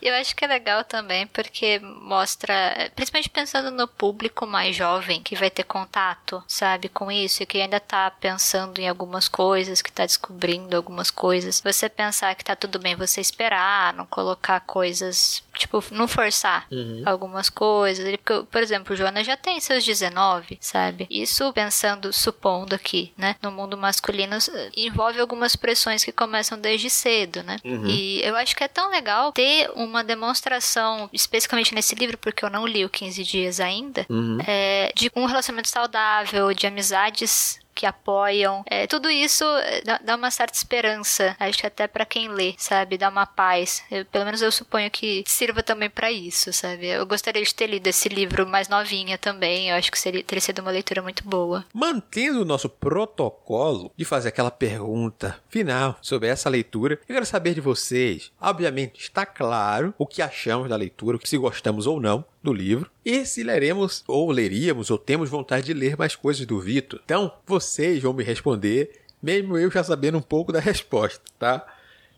[SPEAKER 3] Eu acho que é legal também porque mostra, principalmente pensando no público mais jovem que vai ter contato, sabe, com isso e que ainda tá pensando em algumas coisas, que tá descobrindo algumas coisas. Você pensar que tá tudo bem você esperar, não colocar coisas tipo, não forçar uhum. algumas coisas. Porque, por exemplo, o Joana já tem seus 19, sabe? Isso pensando, supondo aqui, né? No mundo masculino, envolve algumas pressões que começam desde cedo, né? Uhum. E eu acho que é tão legal ter uma demonstração, especificamente nesse livro, porque eu não li o 15 Dias ainda, uhum. é, de um relacionamento saudável, de amizades que apoiam. É, tudo isso dá, dá, uma certa esperança, acho que até para quem lê, sabe? Dá uma paz. Eu, pelo menos eu suponho que sirva também para isso, sabe? Eu gostaria de ter lido esse livro mais novinha também. Eu acho que seria, teria sido uma leitura muito boa.
[SPEAKER 1] Mantendo o nosso protocolo de fazer aquela pergunta final sobre essa leitura, eu quero saber de vocês. Obviamente, está claro o que achamos da leitura, se gostamos ou não do livro e se leremos ou leríamos ou temos vontade de ler mais coisas do Vitor. Então, vocês vão me responder, mesmo eu já sabendo um pouco da resposta, tá?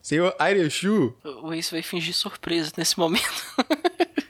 [SPEAKER 1] Senhor Aireshu.
[SPEAKER 2] O Ace vai fingir surpresa nesse momento.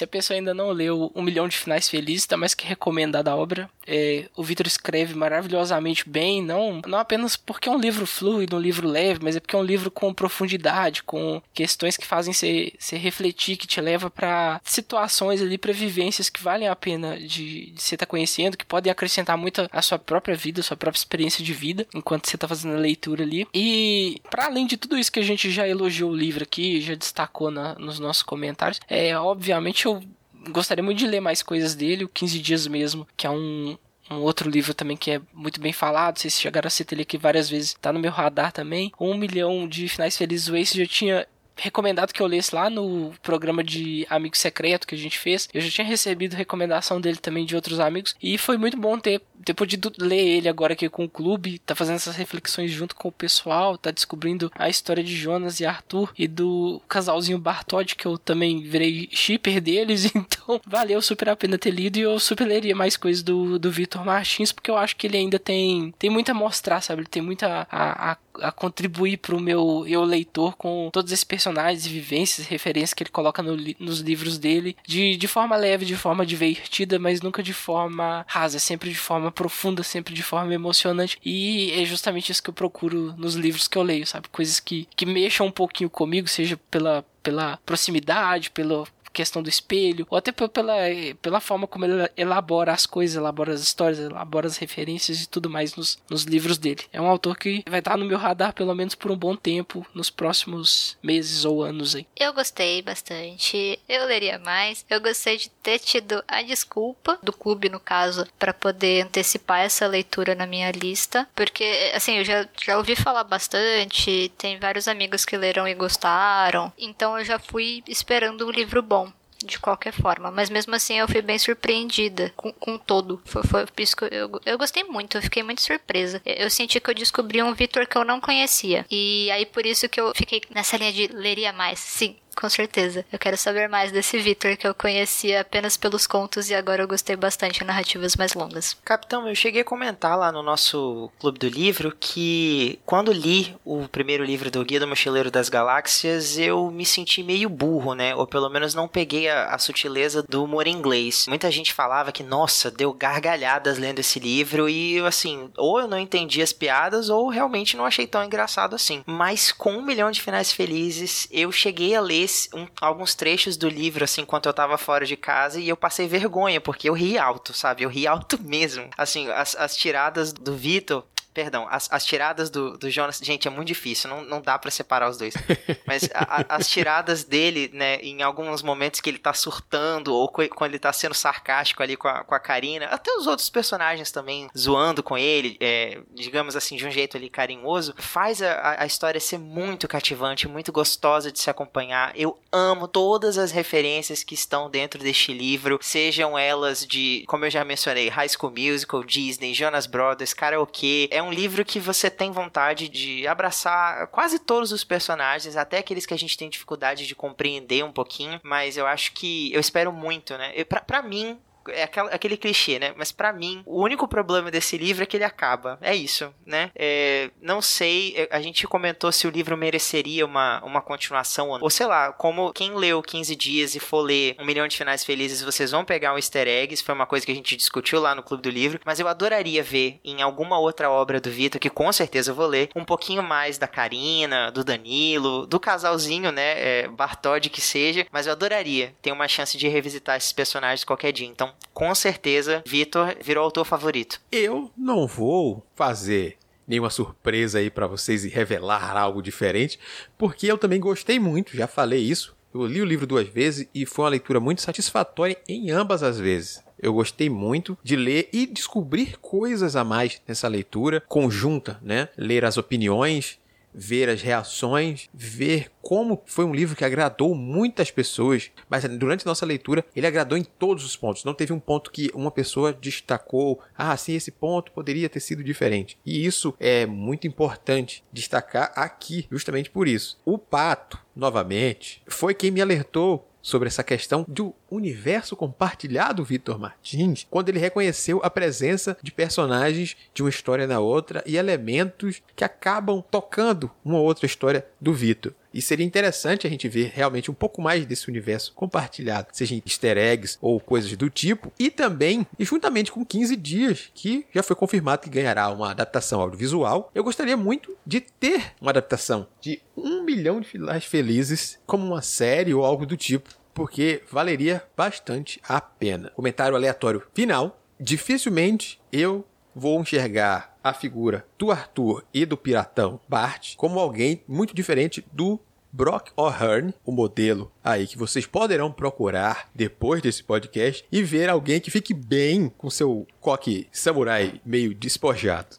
[SPEAKER 2] Se a pessoa ainda não leu Um Milhão de Finais Felizes, tá mais que recomendada a obra. É, o Victor escreve maravilhosamente bem, não, não apenas porque é um livro fluido, um livro leve, mas é porque é um livro com profundidade, com questões que fazem você, refletir, que te leva para situações ali, para vivências que valem a pena de, você estar tá conhecendo, que podem acrescentar muito a sua própria vida, a sua própria experiência de vida, enquanto você tá fazendo a leitura ali. E, para além de tudo isso que a gente já elogiou o livro aqui, já destacou na, nos nossos comentários, é obviamente eu gostaria muito de ler mais coisas dele, o 15 Dias mesmo, que é um, um outro livro também que é muito bem falado, vocês chegaram a citar ele aqui várias vezes, tá no meu radar também. Um milhão de finais felizes, o Ace já tinha recomendado que eu lesse lá no programa de Amigo Secreto que a gente fez. Eu já tinha recebido recomendação dele também de outros amigos. E foi muito bom ter, ter podido ler ele agora aqui com o clube. Tá fazendo essas reflexões junto com o pessoal. Tá descobrindo a história de Jonas e Arthur e do casalzinho Bartod, que eu também virei shipper deles. Então valeu super a pena ter lido. E eu super leria mais coisas do, do Vitor Martins, porque eu acho que ele ainda tem, tem muito a mostrar, sabe? Ele tem muito a, a, a contribuir pro meu eu leitor com todos esses personagens personagens, vivências, referências que ele coloca no, nos livros dele, de, de forma leve, de forma divertida, mas nunca de forma rasa, sempre de forma profunda, sempre de forma emocionante. E é justamente isso que eu procuro nos livros que eu leio, sabe? Coisas que, que mexam um pouquinho comigo, seja pela, pela proximidade, pelo questão do espelho, ou até pela, pela forma como ele elabora as coisas, elabora as histórias, elabora as referências e tudo mais nos, nos livros dele. É um autor que vai estar no meu radar pelo menos por um bom tempo, nos próximos meses ou anos aí.
[SPEAKER 3] Eu gostei bastante, eu leria mais. Eu gostei de ter tido a desculpa do clube, no caso, para poder antecipar essa leitura na minha lista, porque, assim, eu já, já ouvi falar bastante, tem vários amigos que leram e gostaram, então eu já fui esperando um livro bom de qualquer forma. Mas mesmo assim eu fui bem surpreendida com, com todo. Foi, foi isso que eu, eu gostei muito, eu fiquei muito surpresa. Eu senti que eu descobri um Vitor que eu não conhecia. E aí por isso que eu fiquei nessa linha de leria mais. Sim, com certeza. Eu quero saber mais desse Victor que eu conhecia apenas pelos contos e agora eu gostei bastante de narrativas mais longas.
[SPEAKER 4] Capitão, eu cheguei a comentar lá no nosso Clube do Livro que quando li o primeiro livro do Guia do Mochileiro das Galáxias, eu me senti meio burro, né? Ou pelo menos não peguei a, a sutileza do humor inglês. Muita gente falava que, nossa, deu gargalhadas lendo esse livro e, assim, ou eu não entendi as piadas ou realmente não achei tão engraçado assim. Mas com um milhão de finais felizes, eu cheguei a ler um, alguns trechos do livro, assim, enquanto eu tava fora de casa e eu passei vergonha, porque eu ri alto, sabe? Eu ri alto mesmo. Assim, as, as tiradas do Vitor Perdão, as, as tiradas do, do Jonas. Gente, é muito difícil, não, não dá para separar os dois. Mas a, a, as tiradas dele, né, em alguns momentos que ele tá surtando, ou quando ele tá sendo sarcástico ali com a, com a Karina, até os outros personagens também zoando com ele, é, digamos assim, de um jeito ali carinhoso, faz a, a história ser muito cativante, muito gostosa de se acompanhar. Eu amo todas as referências que estão dentro deste livro, sejam elas de, como eu já mencionei, High School Musical, Disney, Jonas Brothers, karaokê. É é um livro que você tem vontade de abraçar quase todos os personagens, até aqueles que a gente tem dificuldade de compreender um pouquinho, mas eu acho que eu espero muito, né? Para pra mim, é aquele clichê, né? Mas para mim, o único problema desse livro é que ele acaba. É isso, né? É, não sei, é, a gente comentou se o livro mereceria uma, uma continuação ou, ou sei lá, como quem leu 15 dias e for ler Um Milhão de Finais Felizes, vocês vão pegar um easter eggs, foi uma coisa que a gente discutiu lá no Clube do Livro, mas eu adoraria ver em alguma outra obra do Vitor, que com certeza eu vou ler, um pouquinho mais da Karina, do Danilo, do casalzinho, né? É, Bartod que seja, mas eu adoraria ter uma chance de revisitar esses personagens qualquer dia. Então, com certeza, Vitor virou autor favorito.
[SPEAKER 1] Eu não vou fazer nenhuma surpresa aí para vocês e revelar algo diferente, porque eu também gostei muito, já falei isso. Eu li o livro duas vezes e foi uma leitura muito satisfatória em ambas as vezes. Eu gostei muito de ler e descobrir coisas a mais nessa leitura conjunta, né? Ler as opiniões ver as reações, ver como foi um livro que agradou muitas pessoas, mas durante nossa leitura ele agradou em todos os pontos. Não teve um ponto que uma pessoa destacou, ah, sim, esse ponto poderia ter sido diferente. E isso é muito importante destacar aqui, justamente por isso. O Pato, novamente, foi quem me alertou sobre essa questão do universo compartilhado Vitor Martins, quando ele reconheceu a presença de personagens de uma história na outra e elementos que acabam tocando uma outra história do Vitor. E seria interessante a gente ver realmente um pouco mais desse universo compartilhado, seja em easter eggs ou coisas do tipo. E também, e juntamente com 15 dias, que já foi confirmado que ganhará uma adaptação audiovisual, eu gostaria muito de ter uma adaptação de um milhão de finais felizes como uma série ou algo do tipo porque valeria bastante a pena. Comentário aleatório final. Dificilmente eu vou enxergar a figura do Arthur e do piratão Bart como alguém muito diferente do Brock O'Hearn, o modelo aí que vocês poderão procurar depois desse podcast e ver alguém que fique bem com seu coque samurai meio despojado.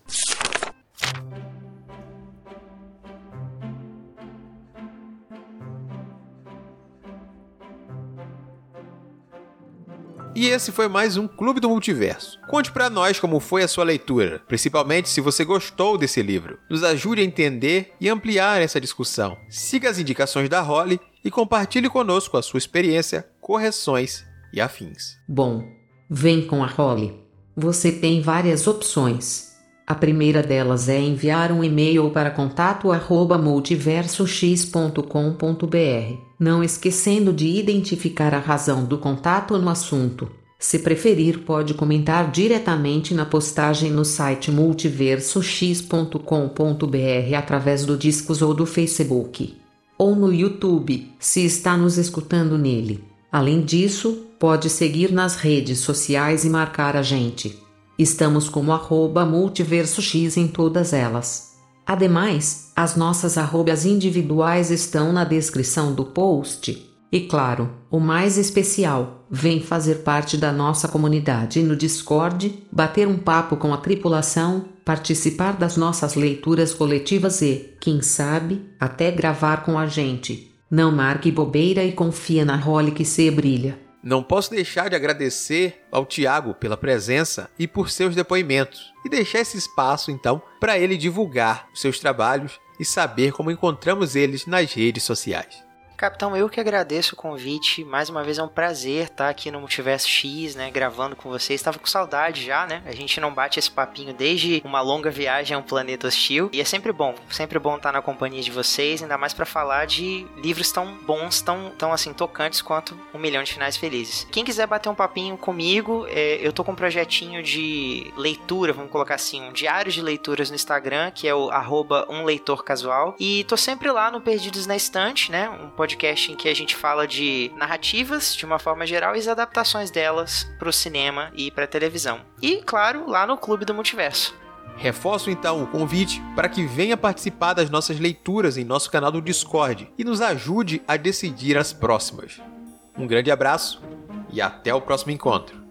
[SPEAKER 1] E esse foi mais um Clube do Multiverso. Conte para nós como foi a sua leitura, principalmente se você gostou desse livro. Nos ajude a entender e ampliar essa discussão. Siga as indicações da Holly e compartilhe conosco a sua experiência, correções e afins.
[SPEAKER 5] Bom, vem com a Holly. Você tem várias opções. A primeira delas é enviar um e-mail para contato@multiversox.com.br, não esquecendo de identificar a razão do contato no assunto. Se preferir, pode comentar diretamente na postagem no site multiversox.com.br através do Discos ou do Facebook, ou no YouTube, se está nos escutando nele. Além disso, pode seguir nas redes sociais e marcar a gente. Estamos como arroba multiversox em todas elas. Ademais, as nossas arrobas individuais estão na descrição do post. E claro, o mais especial, vem fazer parte da nossa comunidade no Discord, bater um papo com a tripulação, participar das nossas leituras coletivas e, quem sabe, até gravar com a gente. Não marque bobeira e confia na role que se brilha.
[SPEAKER 1] Não posso deixar de agradecer ao Tiago pela presença e por seus depoimentos, e deixar esse espaço então para ele divulgar seus trabalhos e saber como encontramos eles nas redes sociais.
[SPEAKER 4] Capitão, eu que agradeço o convite. Mais uma vez é um prazer estar aqui no Multiverso X, né? Gravando com vocês. Estava com saudade já, né? A gente não bate esse papinho desde uma longa viagem a um planeta hostil. E é sempre bom, sempre bom estar na companhia de vocês, ainda mais para falar de livros tão bons, tão, tão assim, tocantes quanto Um Milhão de Finais Felizes. Quem quiser bater um papinho comigo, é, eu tô com um projetinho de leitura, vamos colocar assim, um diário de leituras no Instagram, que é o arroba um leitor casual. E tô sempre lá no Perdidos na Estante, né? Um podcast podcast em que a gente fala de narrativas de uma forma geral e as adaptações delas para o cinema e para televisão. E, claro, lá no Clube do Multiverso.
[SPEAKER 1] Reforço então o convite para que venha participar das nossas leituras em nosso canal do Discord e nos ajude a decidir as próximas. Um grande abraço e até o próximo encontro.